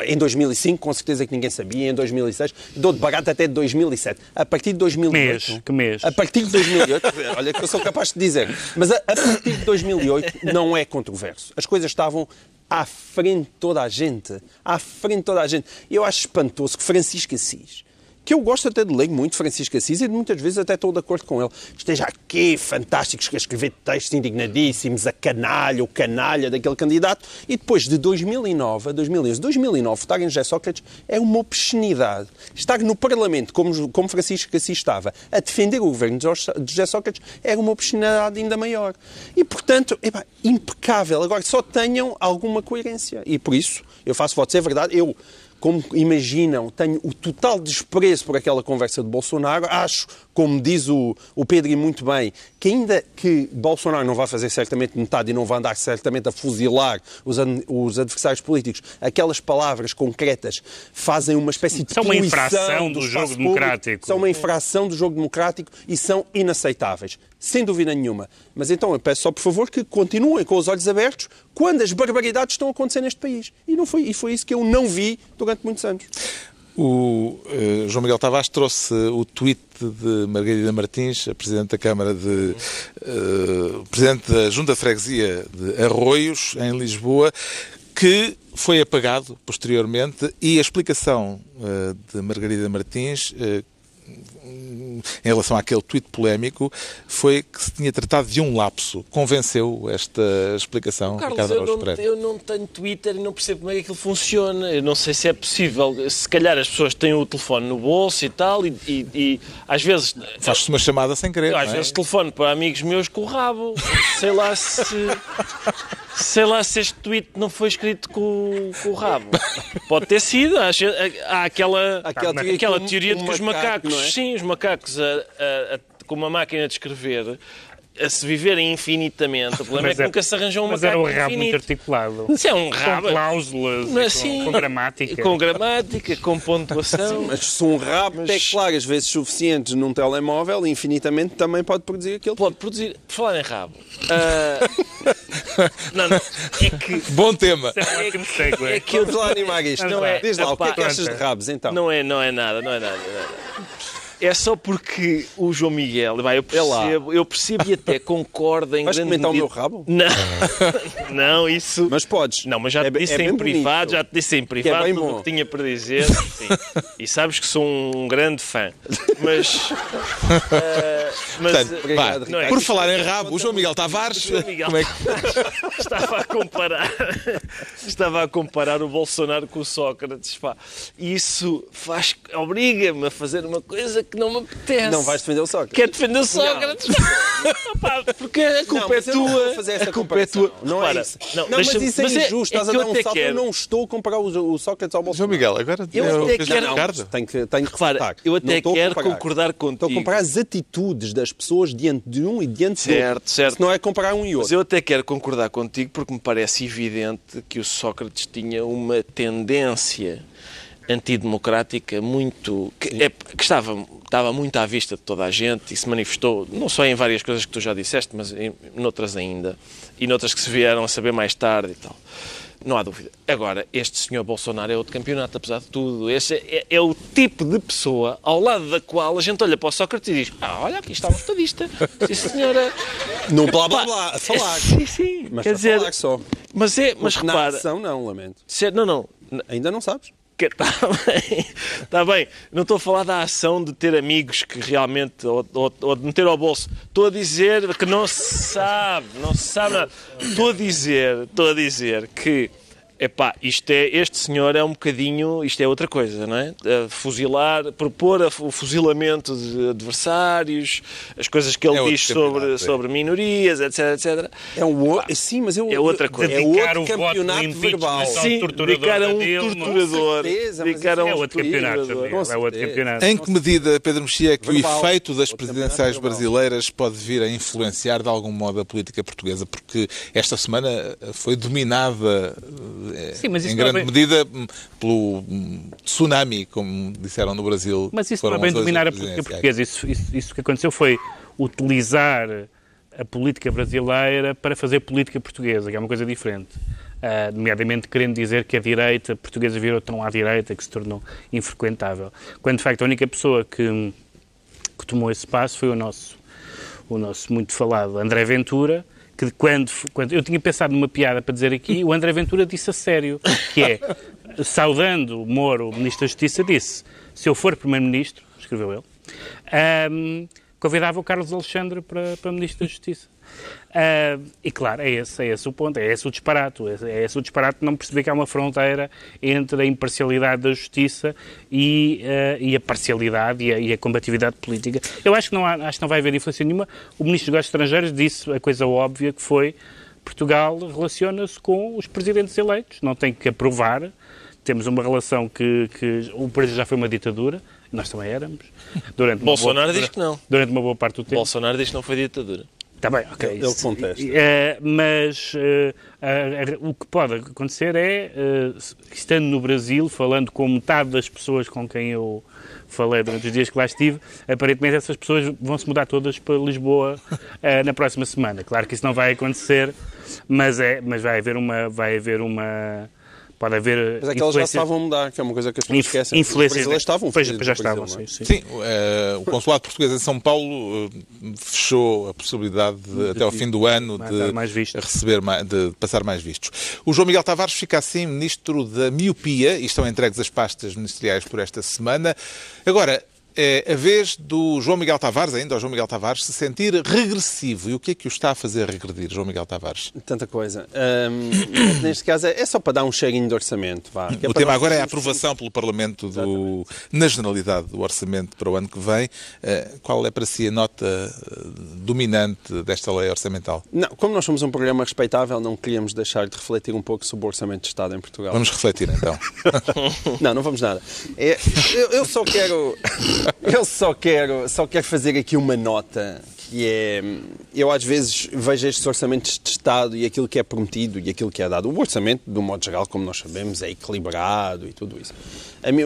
em 2005, com certeza que ninguém sabia, em 2006, dou de barato até de 2007. A partir de 2008... Mês, que mês? A partir de 2008, olha que eu sou capaz de dizer, mas a, a partir de 2008 não é controverso. As coisas estavam à frente de toda a gente. À frente de toda a gente. Eu acho espantoso que Francisco Assis que eu gosto até de ler muito Francisco Assis e muitas vezes até estou de acordo com ele. Esteja aqui, fantásticos, a escrever textos indignadíssimos, a canalha, o canalha daquele candidato, e depois de 2009 a 2011, 2009, votar em José Sócrates é uma obscenidade. Estar no Parlamento, como, como Francisco Assis estava, a defender o governo de José Sócrates, era uma obscenidade ainda maior. E, portanto, epá, impecável. Agora, só tenham alguma coerência. E, por isso, eu faço votos. É verdade, eu como imaginam, tenho o total desprezo por aquela conversa de Bolsonaro. Acho, como diz o, o Pedro e muito bem, que ainda que Bolsonaro não vá fazer certamente metade e não vá andar certamente a fuzilar os, os adversários políticos, aquelas palavras concretas fazem uma espécie de São uma infração do, do jogo público, democrático. São uma infração do jogo democrático e são inaceitáveis sem dúvida nenhuma. Mas então eu peço só, por favor, que continuem com os olhos abertos quando as barbaridades estão a acontecer neste país. E, não foi, e foi isso que eu não vi durante muitos anos. O uh, João Miguel Tavares trouxe o tweet de Margarida Martins, a Presidente da Câmara de. Uh, Presidente da Junta Freguesia de Arroios, em Lisboa, que foi apagado posteriormente e a explicação uh, de Margarida Martins, em relação àquele tweet polémico foi que se tinha tratado de um lapso. Convenceu esta explicação, Carlos, Ricardo eu não, eu não tenho Twitter e não percebo como é que aquilo funciona. Eu não sei se é possível. Se calhar as pessoas têm o telefone no bolso e tal, e, e, e às vezes. Faz-se uma chamada sem querer. Eu, às é? vezes telefono para amigos meus com o rabo. sei lá se. Sei lá se este tweet não foi escrito com, com o rabo. Pode ter sido. Há, há aquela, aquela, teoria, aquela teoria de que os macacos, é? sim, os macacos a, a, a, com uma máquina de escrever a se viverem infinitamente. O problema mas é que é, nunca se arranjou uma Mas era um rabo infinito. muito articulado. Isso é um rabo. Com cláusulas, mas, sim, com, com, gramática. Com gramática, com pontuação. Sim, mas se um rabo mas... teclar vezes suficientes num telemóvel, infinitamente também pode produzir aquilo. Pode produzir. Por falar em rabo. Uh... não, não. É que... Bom tema. É, que, é que eu... Vamos lá animar isto. Não é, Diz lá, o que é que achas de rabos, então? Não é, não é nada, não é nada. Não é nada. É só porque o João Miguel, vai, eu percebo, eu percebo e até concordo em Vais grande comentar medida... o meu rabo? Não, não, isso... Mas podes. Não, mas já é, te disse é em privado, bonito. já te disse em é privado é tudo o que tinha para dizer. Sim. E sabes que sou um grande fã. Mas... Uh, mas Portanto, não, é por falar em rabo, o João Miguel Tavares... João Miguel como é que... estava a comparar... estava a comparar o Bolsonaro com o Sócrates, pá. E isso faz... obriga-me a fazer uma coisa que não me apetece. Não vais defender o Sócrates. Quer defender o Sócrates? Não. porque a culpa não, é tua. fazer essa a culpa é tua. Não é isso. Não, não mas isso é mas injusto. É, Estás é a dar um salto. Eu não estou a comparar o, o Sócrates ao Bolsonaro. João Miguel, agora eu é até quero... Não, tenho que, tenho que Repara, eu até quero concordar contigo. Estou a comparar as atitudes das pessoas diante de um e diante certo, outro. Certo, não é comparar um e outro. Mas eu até quero concordar contigo porque me parece evidente que o Sócrates tinha uma tendência antidemocrática muito. que, é, que estava, estava muito à vista de toda a gente e se manifestou, não só em várias coisas que tu já disseste, mas em noutras ainda. E noutras que se vieram a saber mais tarde e tal. Não há dúvida. Agora, este senhor Bolsonaro é outro campeonato, apesar de tudo. Este é, é, o tipo de pessoa ao lado da qual a gente olha para o Sócrates e diz: Ah, olha, aqui está um estadista. Sim, senhora. No blá blá blá, a falar. Sim, sim. Mas Quer dizer, falar só. Mas é, mas repara. Na ação, não, lamento. Se, não, não. Ainda não sabes? Está bem, está bem. Não estou a falar da ação de ter amigos que realmente, ou, ou, ou, de meter ao bolso. Estou a dizer que não se sabe, não se sabe nada. Estou a dizer, estou a dizer que Epá, isto é, este senhor é um bocadinho, isto é outra coisa, não é? Fuzilar, propor o fuzilamento de adversários, as coisas que ele é diz sobre, é. sobre minorias, etc, etc. É um Pá, sim, mas eu, é outra coisa. É outro campeonato verbal. Sim, dedicar a um torturador. Dedicar a um é outro campeonato. É outro campeonato. Em que medida, Pedro Mexia, é que verbal. o efeito das presidenciais brasileiras pode vir a influenciar de algum modo a política portuguesa? Porque esta semana foi dominada é, Sim, em grande bem... medida pelo tsunami, como disseram no Brasil. Mas isso não é bem dominar a política portuguesa. Isso, isso, isso que aconteceu foi utilizar a política brasileira para fazer política portuguesa, que é uma coisa diferente. uh, nomeadamente querendo dizer que a direita portuguesa virou tão à direita que se tornou infrequentável. Quando, de facto, a única pessoa que, que tomou esse passo foi o nosso, o nosso muito falado André Ventura, que quando, quando eu tinha pensado numa piada para dizer aqui, o André Ventura disse a sério, que é, saudando Moro, o Ministro da Justiça, disse, se eu for Primeiro-Ministro, escreveu ele, um, convidava o Carlos Alexandre para, para Ministro da Justiça. Uh, e claro, é esse, é esse o ponto, é esse o disparate. É, é esse o disparate de não perceber que há uma fronteira entre a imparcialidade da justiça e, uh, e a parcialidade e a, e a, combatividade política. Eu acho que, não há, acho que não vai haver influência nenhuma. O Ministro dos Negócios Estrangeiros disse a coisa óbvia que foi Portugal relaciona-se com os presidentes eleitos, não tem que aprovar. Temos uma relação que, que o Brasil já foi uma ditadura, nós também éramos. Durante Bolsonaro boa, diz que não. Durante uma boa parte do tempo. Bolsonaro diz que não foi ditadura. Está bem, ok. Ele, ele contesta. Uh, mas uh, uh, o que pode acontecer é, estando no Brasil, falando com metade das pessoas com quem eu falei durante os dias que lá estive, aparentemente essas pessoas vão se mudar todas para Lisboa na próxima semana. Claro que isso não vai acontecer, mas, é, mas vai haver uma. Vai haver uma Pode haver Mas é que elas já estavam a mudar, que é uma coisa que as pessoas esquecem. Influências. Elas estavam pois, já estavam, sim. Sim, sim uh, o consulado português em São Paulo uh, fechou a possibilidade de, de, até ao fim do ano de receber de passar mais vistos. O João Miguel Tavares fica assim ministro da miopia e estão entregues as pastas ministeriais por esta semana. Agora, é a vez do João Miguel Tavares, ainda o João Miguel Tavares, se sentir regressivo. E o que é que o está a fazer regredir, João Miguel Tavares? Tanta coisa. Um, neste caso é só para dar um cheirinho de orçamento. Vá. É o tema agora é a aprovação pelo Parlamento, do, na generalidade, do orçamento para o ano que vem. Uh, qual é para si a nota eh, dominante desta lei orçamental? Não, como nós somos um programa respeitável, não queríamos deixar de refletir um pouco sobre o orçamento de Estado em Portugal. Vamos refletir então. não, não vamos nada. É, eu, eu só quero eu só quero, só quero fazer aqui uma nota que é. Eu às vezes vejo estes orçamentos de Estado e aquilo que é prometido e aquilo que é dado. O orçamento, do modo geral, como nós sabemos, é equilibrado e tudo isso.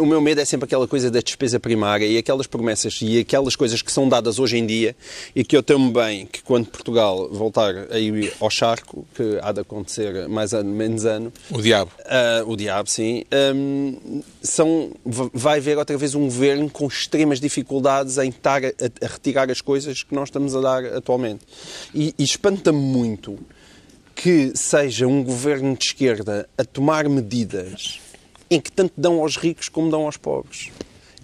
O meu medo é sempre aquela coisa da despesa primária e aquelas promessas e aquelas coisas que são dadas hoje em dia e que eu temo bem que quando Portugal voltar a ir ao charco, que há de acontecer mais ano, menos ano. O diabo. Uh, o diabo, sim. Um, são, vai haver outra vez um governo com extremas dificuldades em estar a, a retirar as coisas que nós estamos a dar atualmente. E, e espanta-me muito que seja um governo de esquerda a tomar medidas em que tanto dão aos ricos como dão aos pobres.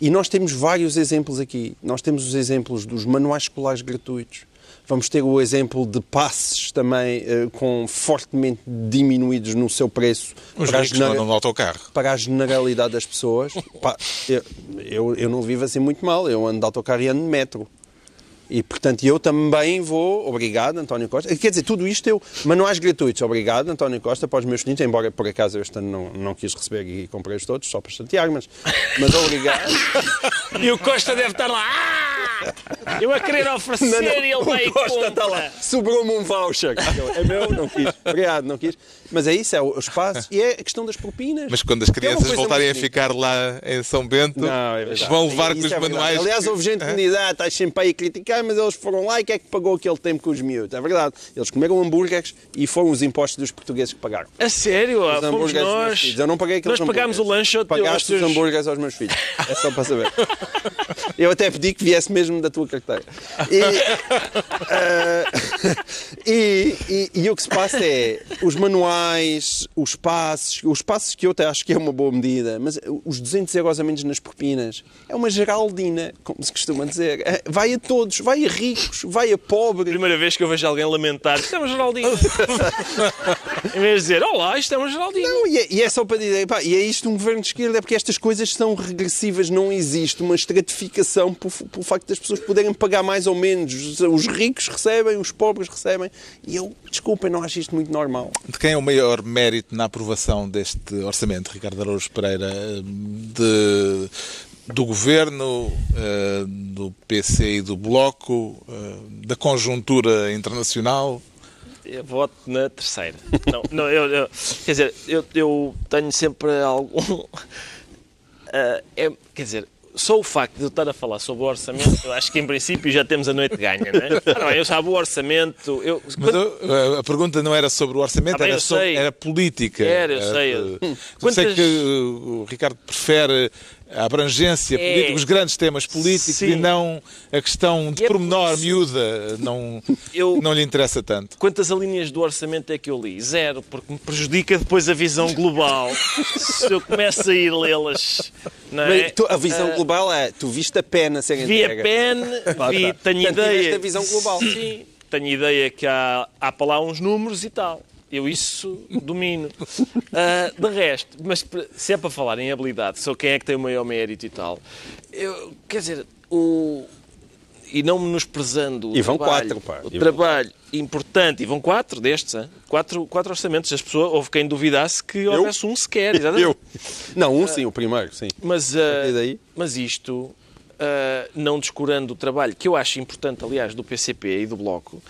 E nós temos vários exemplos aqui. Nós temos os exemplos dos manuais escolares gratuitos. Vamos ter o exemplo de passes também uh, com fortemente diminuídos no seu preço Os para, a, gener... no autocarro. para a generalidade das pessoas. Eu, eu, eu, não vivo assim muito mal. Eu ando de autocarro e ando de metro. E, portanto, eu também vou, obrigado, António Costa. Quer dizer, tudo isto eu, manuais gratuitos, obrigado, António Costa, para os meus filhos, embora por acaso este ano não, não quis receber e comprei-os todos, só para chatear, mas, mas obrigado. e o Costa deve estar lá. Eu a querer oferecer não, não, e ele vai o Costa está lá. Sobrou-me um voucher. É meu, não quis. Obrigado, não quis. Mas é isso, é o espaço. E é a questão das propinas. Mas quando as é crianças é voltarem a ficar lá em São Bento, não, é vão levar com os é manuais. Aliás, houve gente que me diz, ah, estás sempre aí a criticar, mas eles foram lá e quem é que pagou aquele tempo com os miúdos? É verdade. Eles comeram hambúrgueres e foram os impostos dos portugueses que pagaram. A sério? Os Fomos nós. Eu não paguei aqueles Nós pagámos o lanche Pagaste os hambúrgueres aos meus filhos. É só para saber. Eu até pedi que viesse mesmo da tua carteira. E, uh, e, e, e, o que se passa é os manuais, os passos, os passos que eu até acho que é uma boa medida, mas os 200 euros a menos nas propinas é uma geraldina, como se costuma dizer. É, vai a todos, vai a ricos, vai a pobres. Primeira vez que eu vejo alguém lamentar, isto é uma geraldina. em vez de dizer, olá, isto é uma geraldina. Não, e é, e é só para dizer, pá, e é isto um governo de esquerda, é porque estas coisas são regressivas, não existe uma estratificação pelo facto das pessoas poderem pagar mais ou menos. Os ricos recebem, os pobres recebem. E eu, desculpem, não acho isto muito normal. De quem é o maior mérito na aprovação deste orçamento, Ricardo Araújo Pereira? De, do governo, eh, do PC e do Bloco, eh, da conjuntura internacional? Eu voto na terceira. não, não eu, eu, quer dizer, eu, eu tenho sempre algum. Uh, é, quer dizer, só o facto de eu estar a falar sobre o orçamento, acho que em princípio já temos a noite ganha, não é? Ah, não, eu sabe o orçamento. Eu, Mas eu- a pergunta não era sobre o orçamento, Ah, era, sobre, era política. Era, eu sei. Eu Quantas- sei que o Ricardo prefere a abrangência É. política, os grandes temas políticos Sim. e não a questão de E é por pormenor, miúda, não, Eu- não lhe interessa tanto. Quantas alíneas do orçamento é que eu li? Zero, porque me prejudica depois a visão global. Se eu começo a ir lê-las. Não é? Mas tu- a visão global é, tu viste a pena ser Vi a entregue. PEN, vi, tenho Portanto, ideia. a visão global. Sim, tenho ideia que há, há para lá uns números e tal. Eu isso domino. Ah, de resto, mas se é para falar em habilidade, sou quem é que tem o maior mérito e tal. Eu, quer dizer, o. E não menosprezando o E vão trabalho, quatro, pá. o trabalho importante, e vão quatro destes, hein? quatro, quatro orçamentos. As pessoas, houve quem duvidasse que houvesse um sequer. exatamente. Eu. Não, um sim, o primeiro, sim. Mas, daí? mas isto, ah, não descurando o trabalho, que eu acho importante, aliás, do PCP e do Bloco,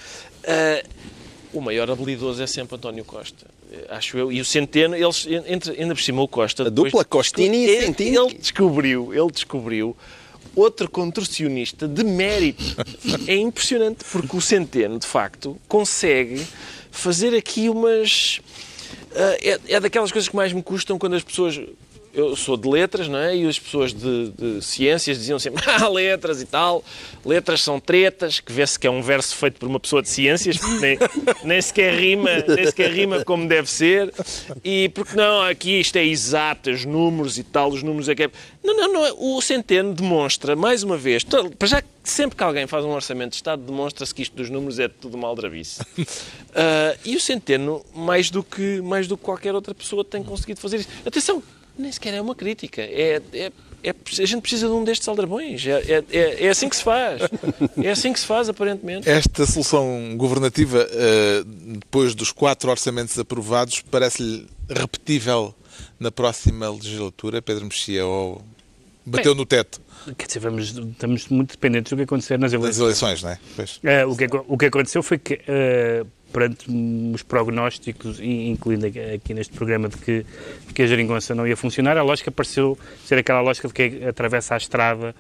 o maior habilidoso é sempre António Costa. Eh, Acho eu. E o Centeno, eles, entre, ainda por cima o Costa... A dupla Costini e ele, Centini. ele descobriu, ele descobriu outro contorcionista de mérito. É impressionante, porque o Centeno, de facto, consegue fazer aqui umas... ah, é, é daquelas coisas que mais me custam quando as pessoas... Eu sou de letras, não é? E as pessoas de, de ciências diziam sempre ah, letras e tal. Letras são tretas, que vê-se que é um verso feito por uma pessoa de ciências, nem, nem, sequer rima, nem sequer rima como deve ser. E porque não, aqui isto é exato, os números e tal, os números é que é... Não, não, não. é. O Centeno demonstra, mais uma vez, para já que sempre que alguém faz um orçamento de Estado, demonstra-se que isto dos números é tudo mal drabice. Ah, e o Centeno, mais do, que, mais do que qualquer outra pessoa, tem conseguido fazer isso. Atenção, nem sequer é uma crítica. É, é, é- a gente precisa de um destes aldrabões. É, é, é- é assim que se faz. É assim que se faz, aparentemente. Esta solução governativa, eh, depois dos quatro orçamentos aprovados, parece-lhe repetível na próxima legislatura, Pedro Mexia, ou bateu no teto Quer dizer, vamos, estamos muito dependentes do que acontecer nas eleições. eleições, não é? Pois. Eh, o, que, aco- o que aconteceu foi que, eh, perante os prognósticos, incluindo aqui- aqui neste programa, de que, de que a geringonça não ia funcionar, a lógica pareceu ser aquela lógica de que atravessa a estrada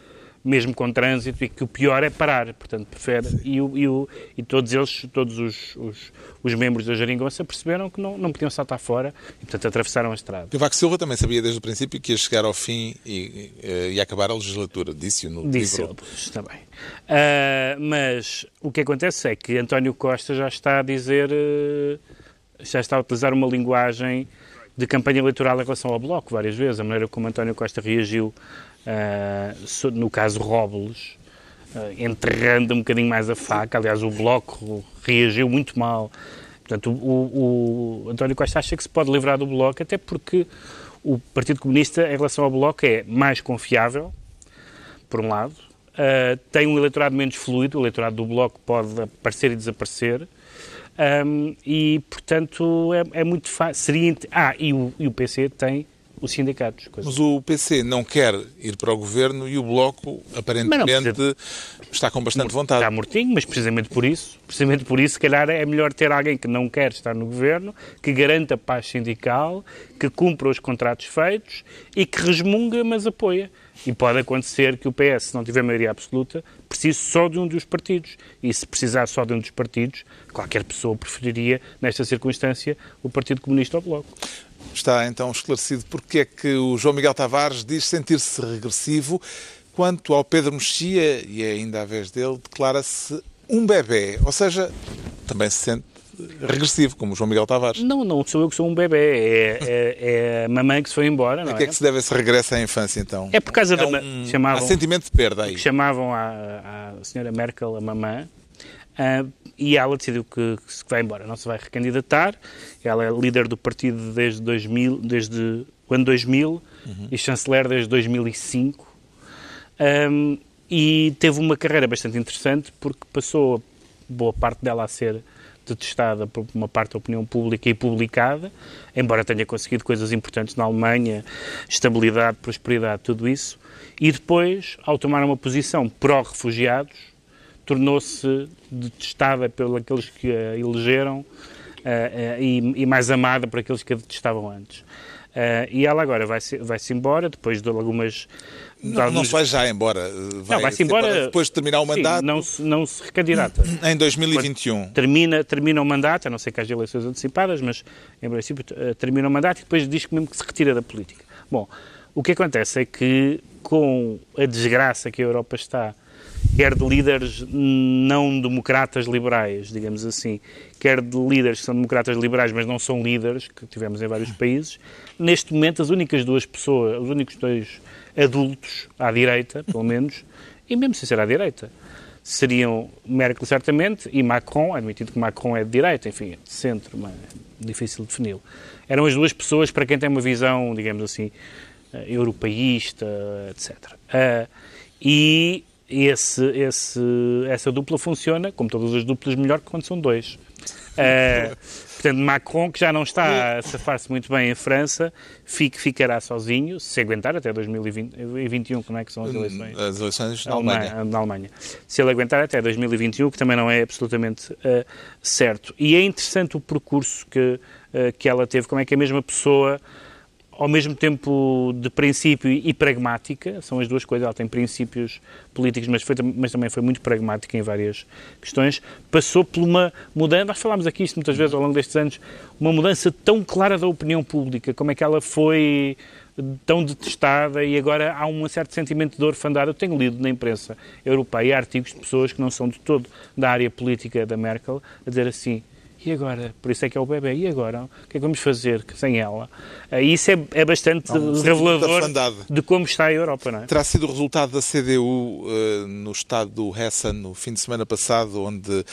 mesmo com trânsito e que o pior é parar, portanto prefere e, o- e, o- e todos eles, todos os, os, os membros da geringonça perceberam que não, não podiam saltar fora e portanto atravessaram a estrada. Cavaco Silva também sabia desde o princípio que ia chegar ao fim e, e, e acabar a legislatura, disse-o no Disse livro. pois, está bem. Ah, mas o que acontece é que António Costa já está a dizer, eh, já está a utilizar uma linguagem de campanha eleitoral em relação ao Bloco, várias vezes. A maneira como António Costa reagiu so- no caso Róbulos, ah, enterrando um bocadinho mais a faca. Aliás, o Bloco reagiu muito mal. Portanto, o, o- António Costa acha que se pode livrar do Bloco, até porque o Partido Comunista, em relação ao Bloco, é mais confiável, por um lado, uh, tem um eleitorado menos fluido, o eleitorado do Bloco pode aparecer e desaparecer, um, e, portanto, é, é muito fácil. Ah, e o, e o PC tem os sindicatos. coisa Mas o PC não quer ir para o governo e o Bloco, aparentemente, precisa- está com bastante vontade. Está mortinho, mas precisamente por isso, precisamente por isso, se calhar é melhor ter alguém que não quer estar no governo, que garanta paz sindical, que cumpra os contratos feitos e que resmunga, mas apoia. E pode acontecer que o PS, se não tiver maioria absoluta, precise só de um dos partidos. E se precisar só de um dos partidos, qualquer pessoa preferiria, nesta circunstância, o Partido Comunista ao Bloco. Está então esclarecido porque é que o João Miguel Tavares diz sentir-se regressivo. Quanto ao Pedro Mexia, e é ainda a vez dele, declara-se um bebê. Ou seja, também se sente regressivo, como o João Miguel Tavares. Não, não sou eu que sou um bebê, é, é, é a mamãe que se foi embora, não A que é é? que se deve esse regresso à infância, então? É por causa da... um, ma- chamavam- Há sentimento de perda aí. que chamavam a, a senhora Merkel a mamã ah, e ela decidiu que, que se vai embora, não se vai recandidatar. Ela é líder do partido desde, 2000, desde o ano 2000 e chanceler desde 2005. Ahm, e teve uma carreira bastante interessante porque passou boa parte dela a ser detestada por uma parte da opinião pública e publicada, embora tenha conseguido coisas importantes na Alemanha, estabilidade, prosperidade, tudo isso, e depois, ao tomar uma posição pró-refugiados, tornou-se detestada pelos aqueles que a elegeram eh, eh, e, mais amada por aqueles que a detestavam antes. Uh, e ela agora vai-se vai -se embora, depois de algumas. De não, alguns... não se vai já embora. Vai, não, vai-se embora. Depois de terminar o mandato. Sim, não, se, não se recandidata. Em 2021. Termina, termina o mandato, a não ser que haja eleições antecipadas, mas em princípio termina o mandato e depois diz que mesmo que se retira da política. Bom, o que acontece é que com a desgraça que a Europa está quer de líderes não democratas liberais, digamos assim, quer de líderes que são democratas liberais, mas não são líderes, que tivemos em vários países. Neste momento, as únicas duas pessoas, os únicos dois adultos à direita, pelo menos, e mesmo sem ser à direita, seriam Merkel, certamente, e Macron, admitido que Macron é de direita, enfim, de centro, mas é difícil defini-lo. Eram as duas pessoas para quem tem uma visão, digamos assim, eh, europeísta, etc. Uh, e esse, esse, essa dupla funciona, como todas as duplas, melhor que quando são dois. Uh, portanto, Macron, que já não está a safar-se muito bem em França, fique, ficará sozinho, se aguentar até 2021, como é que são as eleições? As eleições na Alemanha. Na Alemanha. Se ele aguentar até 2021, que também não é absolutamente uh, certo. E é interessante o percurso que, uh, que ela teve, como é que a mesma pessoa ao mesmo tempo de princípio e pragmática, são as duas coisas, ela tem princípios políticos, mas, foi, mas também foi muito pragmática em várias questões, passou por uma mudança, nós falámos aqui isto muitas vezes ao longo destes anos, uma mudança tão clara da opinião pública, como é que ela foi tão detestada e agora há um certo sentimento de orfandade. Eu tenho lido na imprensa europeia artigos de pessoas que não são de todo da área política da Merkel a dizer assim, e agora? Por isso é que é o bebê. E agora? O que é que vamos fazer sem ela? Isso é, é bastante não, revelador de como está a Europa, não é? Terá sido o resultado da CDU uh, no estado do Hessen no fim de semana passado, onde uh,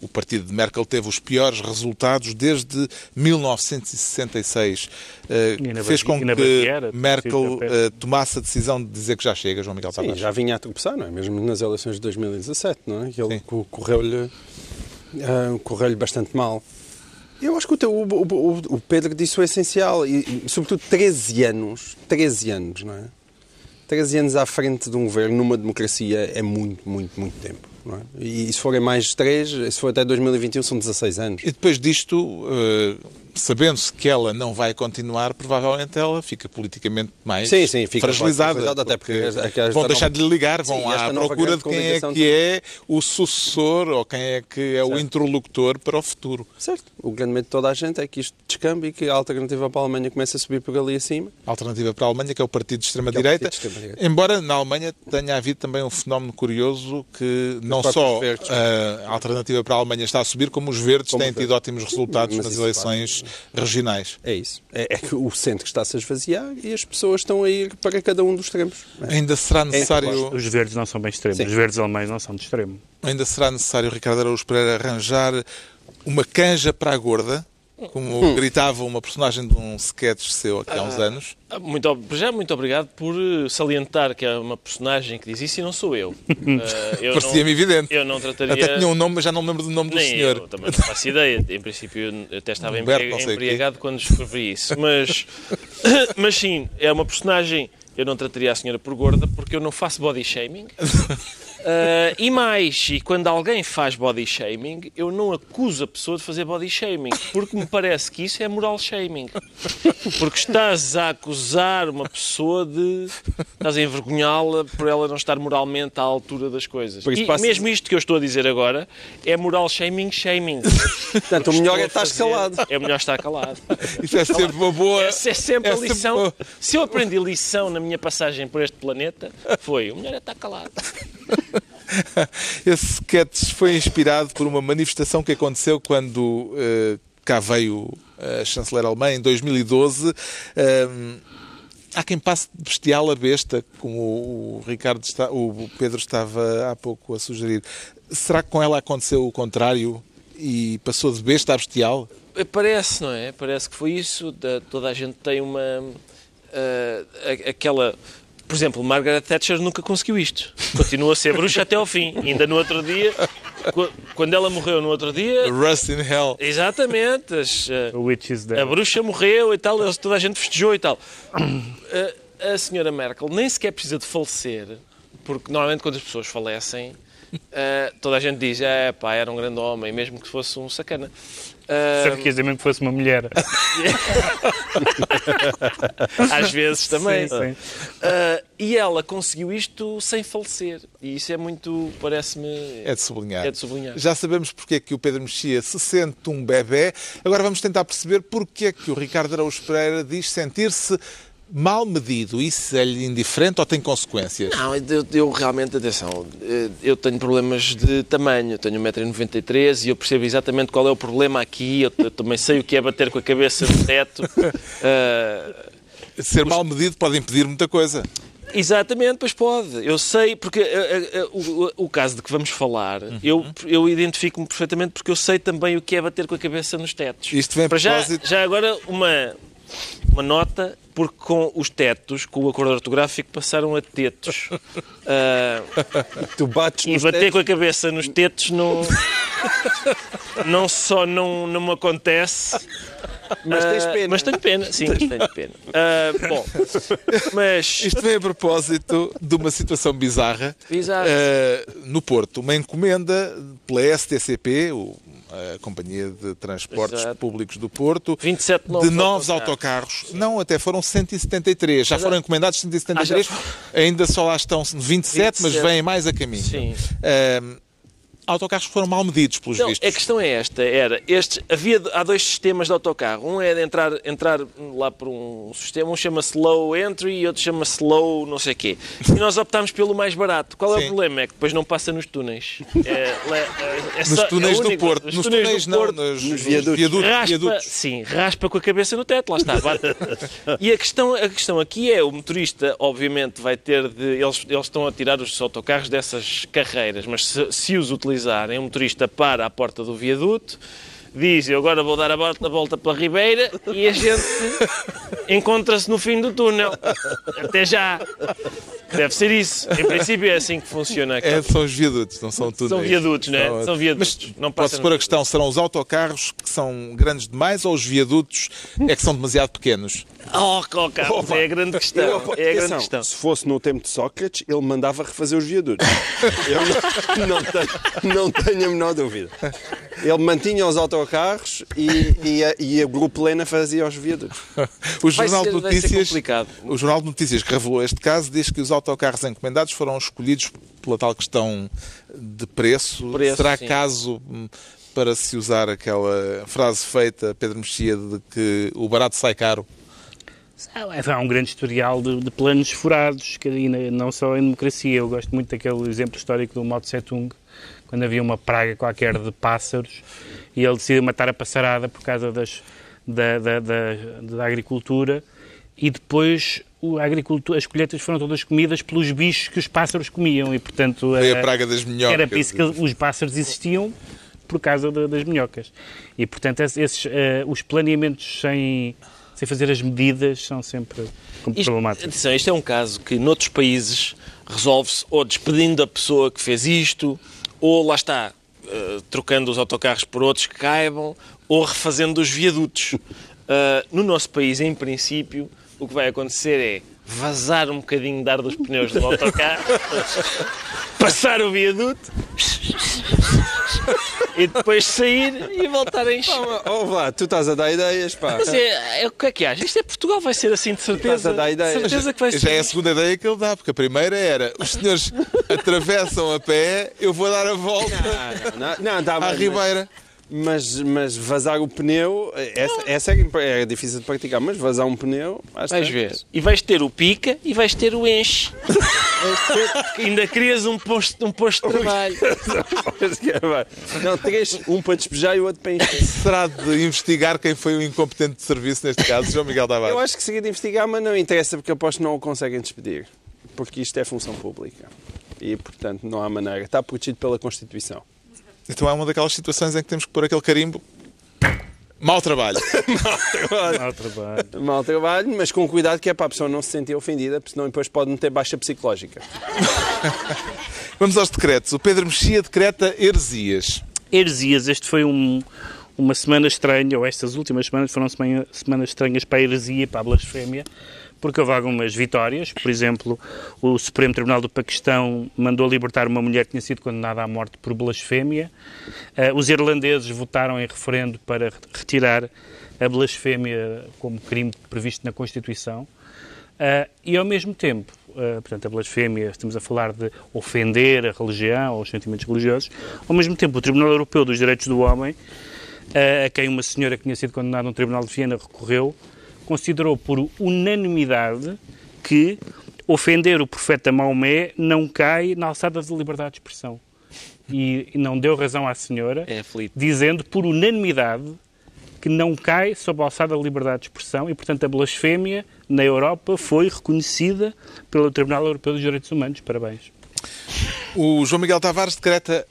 o partido de Merkel teve os piores resultados desde 1966. Uh, fez com que Baviera, Merkel uh, tomasse a decisão de dizer que já chega, João Miguel Tavares. Sim, já vinha a tropeçar, não é? Mesmo nas eleições de 2017, não é? Que ele correu-lhe uh, correu-lhe bastante mal. Eu acho que o, o, o, o, Pedro disse o essencial, e, sobretudo 13 anos, 13 anos, não é? 13 anos à frente de um governo numa democracia é muito, muito, muito tempo. Não é? E se forem mais 3, se for até 2021, são 16 anos. E depois disto, uh, sabendo-se que ela não vai continuar, provavelmente ela fica politicamente mais sim, sim, fica fragilizada. Até porque vão deixar de lhe ligar, vão sim, à procura de quem é que é o sucessor ou quem é que é certo. o interlocutor para o futuro. Certo. O grande medo de toda a gente é que isto descambe e que a alternativa para a Alemanha comece a subir por ali acima. A alternativa para a Alemanha, que é o partido de extrema-direita. É extrema embora na Alemanha tenha havido também um fenómeno curioso que os não só a alternativa para a Alemanha está a subir, como os verdes como têm tido ótimos resultados nas eleições regionais. É isso. É, é que o centro está-se a esvaziar e as pessoas estão a ir para cada um dos extremos. É. Ainda será necessário. Os verdes não são bem extremos. Sim. Os verdes alemães não são de extremo. Ainda será necessário, Ricardo Araújo Pereira, arranjar uma canja para a gorda como hum. gritava uma personagem de um sketch seu aqui há uns ah, anos. Muito, já muito obrigado por eh, salientar que é uma personagem que diz isso e não sou eu. Uh, Parecia-me evidente. Eu não trataria... Até tinha um nome, mas já não me lembro do nome Nem do senhor. Eu também não faço ideia. Em princípio, eu até estava Humberto, embriagado quando escrevi isso. Mas, mas sim, é uma personagem... Eu não trataria a senhora por gorda porque eu não faço body shaming. Uh, e mais, e quando alguém faz body shaming, eu não acuso a pessoa de fazer body shaming, porque me parece que isso é moral shaming. Porque estás a acusar uma pessoa de. estás a envergonhá-la por ela não estar moralmente à altura das coisas. E passa... mesmo isto que eu estou a dizer agora é moral shaming shaming. Portanto, o melhor é estar calado. É melhor estar calado. Isso é sempre uma boa. Essa é sempre é a lição. Sempre... Se eu aprendi lição na minha passagem por este planeta, foi o melhor é estar calado. Esse sketch foi inspirado por uma manifestação que aconteceu quando uh, cá veio a chanceler alemã em 2012. Uh, ehm, há quem passe de bestial a besta, como o Ricardo está, o Pedro estava há pouco a sugerir. Será que com ela aconteceu o contrário e passou de besta a bestial? Parece, não é? Parece que foi isso. Toda a gente tem uma. Uh, aquela por exemplo, Margaret Thatcher nunca conseguiu isto. Continua a ser bruxa até ao fim. Ainda no outro dia, quando ela morreu no outro dia. Rust in Hell. Exatamente. As, uh, a bruxa morreu e tal, toda a gente festejou e tal. Uh, a senhora Merkel nem sequer precisa de falecer, porque normalmente quando as pessoas falecem, uh, toda a gente diz: é pá, era um grande homem, mesmo que fosse um sacana. Ah, Certeza mesmo que fosse uma mulher. às vezes também. Sim, sim. Ah, e ela conseguiu isto sem falecer. E isso é muito, parece-me. É de sublinhar. É de sublinhar. Já sabemos porque é que o Pedro Mexia se sente um bebê. Agora vamos tentar perceber porque é que o Ricardo Araújo Pereira diz sentir-se mal medido. Isso é-lhe indiferente ou tem consequências? Não, eu, eu realmente, atenção, eh, eu tenho problemas de tamanho, eu tenho 1,93m e eu percebo exatamente qual é o problema aqui, eu, eu também sei o que é bater com a cabeça no teto. Ah, Ser mal medido pode impedir muita coisa. Exatamente, pois pode. Eu sei, porque eh, eh, o, o caso de que vamos falar, Uhum. eu, eu identifico-me perfeitamente porque eu sei também o que é bater com a cabeça nos tetos. Isto vem Para já, propósito- já agora uma, uma nota, porque com os tetos, com o acordo ortográfico, passaram a tetos. Ah, Tu bates e bater tetos. com a cabeça nos tetos não, não só não, não me acontece, Mas tens ah, pena. mas tenho pena. Sim, mas tenho pena. Ah, bom, mas... Isto vem a propósito de uma situação bizarra eh, no Porto. Uma encomenda pela STCP, o- a Companhia de Transportes Exato. Públicos do Porto, 27 de novos novos autocarros. autocarros. Não, até foram 173. Já foram encomendados 173. Ah, Ainda só lá estão 27, mas 27. vêm mais a caminho. Sim. Eh, autocarros que foram mal medidos, pelos Não, vistos. a questão é esta, era, estes, havia, há dois sistemas de autocarro, um é de entrar, entrar lá por um sistema, um chama-se low entry e outro chama-se low não sei quê. E nós optámos pelo mais barato. Qual é Sim. o problema? É que depois não passa nos túneis. É, é, é Nos só- túneis é o do único. Porto. Nos túneis do não, Porto, nos, nos viadutos. viadutos. raspa, viadutos. sim, raspa com a cabeça no teto, lá está. E a questão, a questão aqui é, o motorista obviamente vai ter de, eles, eles estão a tirar os autocarros dessas carreiras, mas se, se os o motorista para à porta do viaduto, diz, eu agora vou dar a volta, a volta pela Ribeira e a gente encontra-se no fim do túnel. Até já. Deve ser isso. Em princípio é assim que funciona. É, são os viadutos, não são túneis. São viadutos, não é? São viadutos. Mas Não passa pode-se pôr a questão, serão os autocarros que são grandes demais ou os viadutos é que são demasiado pequenos? Oh, oh, Carlos, é a grande questão. Eu- É a grande questão. Se fosse no tempo de Sócrates, ele mandava refazer os viadutos. Eu não, não tenho, não tenho a menor dúvida. Ele mantinha os autocarros e, e, a, e o Grupo Lena fazia os viadutos. O Jornal ser- de Notícias, o Jornal de Notícias que revelou este caso diz que os autocarros encomendados foram escolhidos pela tal questão de preço. Preço, Será sim. caso hum, para se usar aquela frase feita, Pedro Mexia, de que o barato sai caro? Há um grande historial de, de planos furados, que não só em democracia. Eu gosto muito daquele exemplo histórico do Mao Tse-tung, quando havia uma praga qualquer de pássaros e ele decidiu matar a passarada por causa das, da, da, da, da agricultura e depois o- a agricultura, as colheitas foram todas comidas pelos bichos que os pássaros comiam e, portanto, Foi a eh, praga das minhocas. era por isso que os pássaros existiam por causa da- das minhocas. E, portanto, esses, eh, os planeamentos sem, sem fazer as medidas são sempre Isto, problemáticos. atenção, isto é um caso que noutros países resolve-se ou despedindo a pessoa que fez isto, ou lá está, eh, trocando os autocarros por outros que caibam, ou refazendo os viadutos. Eh, no nosso país, em princípio, o que vai acontecer é vazar um bocadinho de ar dos pneus do autocarro, passar o viaduto e depois sair e voltar a encher. Oh, vá, tu estás a dar ideias, pá. Mas é, é, o que é que achas? Isto é Portugal, vai ser assim de certeza. Estás a dar ideias. certeza que vai ser. Já é a segunda ideia que ele dá, porque a primeira era os senhores atravessam a pé, eu vou dar a volta Não, não, tá à bem, mas- Ribeira. Mas, mas vazar o pneu, essa, essa é, é difícil de praticar, mas vazar um pneu, acho Vais que- ver. E vais ter o pica e vais ter o enche. Ainda crias um posto, um posto de trabalho. Não, três, um para despejar e o outro para encher. Será de investigar quem foi o incompetente de serviço neste caso, João Miguel Tavares? Eu acho que seria de investigar, mas não interessa porque aposto que não o conseguem despedir. Porque isto é função pública. E, portanto, não há maneira. Está protegido pela Constituição. Então é uma daquelas situações em que temos que pôr aquele carimbo. Mau trabalho. Mau trabalho. Mal trabalho, mas com cuidado que é para a pessoa não se sentir ofendida, porque senão depois pode meter baixa psicológica. Vamos aos decretos. O Pedro Mexia decreta heresias. Heresias, este foi um- uma semana estranha, ou estas últimas semanas foram semana- semanas estranhas para a heresia para a blasfémia, porque houve algumas vitórias. Por exemplo, o Supremo Tribunal do Paquistão mandou libertar uma mulher que tinha sido condenada à morte por blasfémia. Uh, os irlandeses votaram em referendo para retirar a blasfémia como crime previsto na Constituição. Uh, e, ao mesmo tempo, uh, portanto, a blasfémia, estamos a falar de ofender a religião ou os sentimentos religiosos, ao mesmo tempo, o Tribunal Europeu dos Direitos do Homem, a quem uma senhora que tinha sido condenada no Tribunal de Viena recorreu, considerou por unanimidade que ofender o profeta Maomé não cai na alçada da liberdade de expressão. E, não deu razão à senhora, É dizendo por unanimidade que não cai sob a alçada da liberdade de expressão e, portanto, a blasfémia na Europa foi reconhecida pelo Tribunal Europeu dos Direitos Humanos. Parabéns. O João Miguel Tavares decreta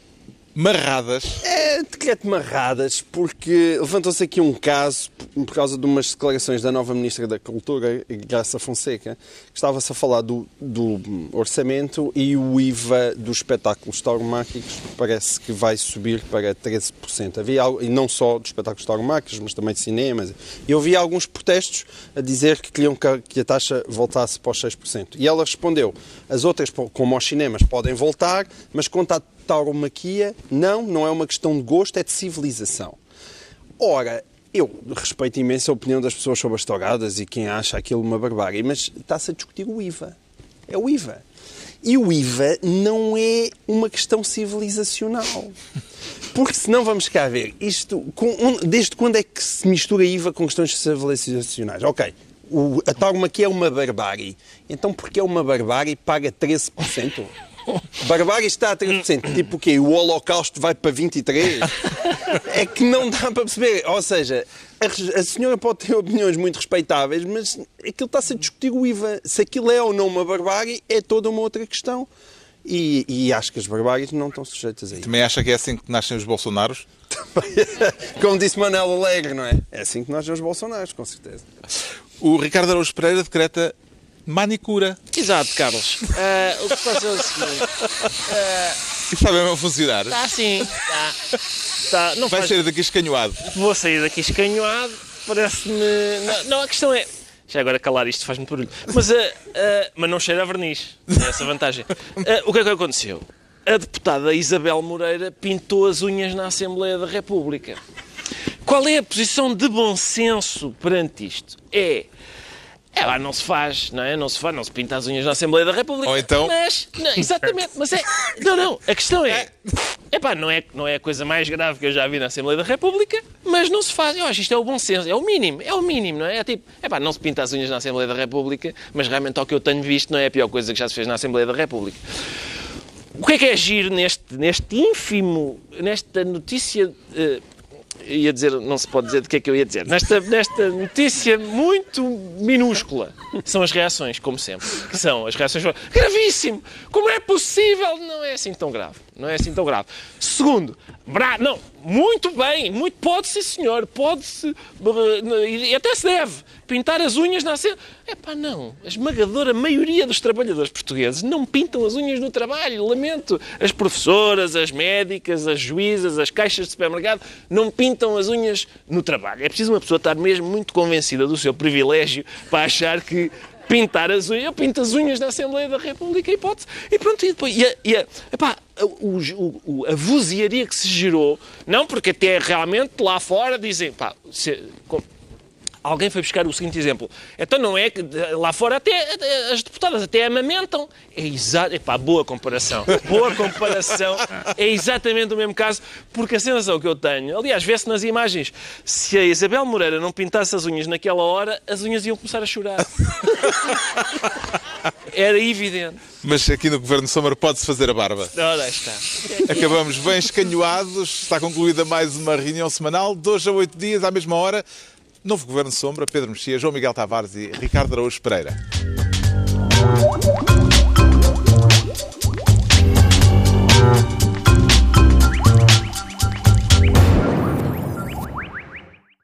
marradas. É, decreto marradas, porque levantou-se aqui um caso por causa de umas declarações da nova Ministra da Cultura, Graça Fonseca, que estava-se a falar do, do, orçamento e o IVA dos espetáculos tauromáquicos parece que vai subir para 13%. Havia, e não só dos espetáculos tauromáquicos, mas também de cinemas. E eu vi alguns protestos a dizer que queriam que a taxa voltasse para os 6%. E ela respondeu, as outras, como aos cinemas, podem voltar, mas à tauromaquia, não, não é uma questão de gosto, é de civilização. Ora, eu respeito imenso a opinião das pessoas sobre as touradas e quem acha aquilo uma barbárie, mas está-se a discutir o IVA. É o IVA. E o IVA não é uma questão civilizacional. Porque senão vamos cá ver, isto, com, desde quando é que se mistura IVA com questões civilizacionais? Ok, o, a tauromaquia é uma barbárie. Então, porque é uma barbárie, paga 13%? Barbárie está a 13%. Tipo o quê? O Holocausto vai para 23%? É que não dá para perceber. Ou seja, a, a senhora pode ter opiniões muito respeitáveis, mas aquilo está-se a discutir o IVA. Se aquilo é ou não uma barbárie, é toda uma outra questão. E, e acho que as barbáries não estão sujeitas a isso. Também acha que é assim que nascem os Bolsonaros? Como disse Manel Alegre, não é? É assim que nascem os Bolsonaros, com certeza. O Ricardo Araújo Pereira decreta manicura. Exato, Carlos. Uh, o que passa é o seguinte. Uh, está mesmo a funcionar? Está sim. Está. está. Não Vai faz... sair daqui escanhoado. Vou sair daqui escanhoado. Parece-me. Não, não, a questão é. Já agora calar isto faz muito barulho. Mas, uh, uh, mas não cheira a verniz. Tem essa vantagem. Uh, o que é que aconteceu? A deputada Isabel Moreira pintou as unhas na Assembleia da República. Qual é a posição de bom senso perante isto? É é lá, não se faz, não é? Não se faz, não se pinta as unhas na Assembleia da República. Ou então. Mas, não, exatamente, mas é. Não, não, a questão é. É pá, não é, não é a coisa mais grave que eu já vi na Assembleia da República, mas não se faz. Eu acho isto é o bom senso, é o mínimo, é o mínimo, não é? É tipo, é pá, não se pinta as unhas na Assembleia da República, mas realmente ao que eu tenho visto não é a pior coisa que já se fez na Assembleia da República. O que é que é giro neste, neste ínfimo, nesta notícia. Uh, ia dizer, não se pode dizer de que é que eu ia dizer. Nesta, nesta notícia muito minúscula são as reações, como sempre. Que são as reações. Gravíssimo! Como é possível? Não é assim tão grave. Não é assim tão grave. Segundo, bra... não, muito bem, muito pode sim senhor, pode-se e até se deve pintar as unhas na cena. É pá, não. A esmagadora maioria dos trabalhadores portugueses não pintam as unhas no trabalho. Lamento. As professoras, as médicas, as juízas, as caixas de supermercado não pintam as unhas no trabalho. É preciso uma pessoa estar mesmo muito convencida do seu privilégio para achar que pintar as unhas. Eu pinto as unhas da Assembleia da República, hipótese. E pronto, e depois. E a, e a, epá, o, o, a vozearia que se gerou, não porque até realmente lá fora dizem, pá, se, com, Alguém foi buscar o seguinte exemplo. Então não é que lá fora até as deputadas até amamentam. É exato. Epá, boa comparação. Boa comparação. É exatamente o mesmo caso, porque a sensação que eu tenho, aliás, vê-se nas imagens, se a Isabel Moreira não pintasse as unhas naquela hora, as unhas iam começar a chorar. Era evidente. Mas aqui no Governo Sombra pode-se fazer a barba. Ora, está. Acabamos bem escanhoados. Está concluída mais uma reunião semanal, dois a oito dias, à mesma hora. Novo Governo Sombra, Pedro Mexia, João Miguel Tavares e Ricardo Araújo Pereira. Thank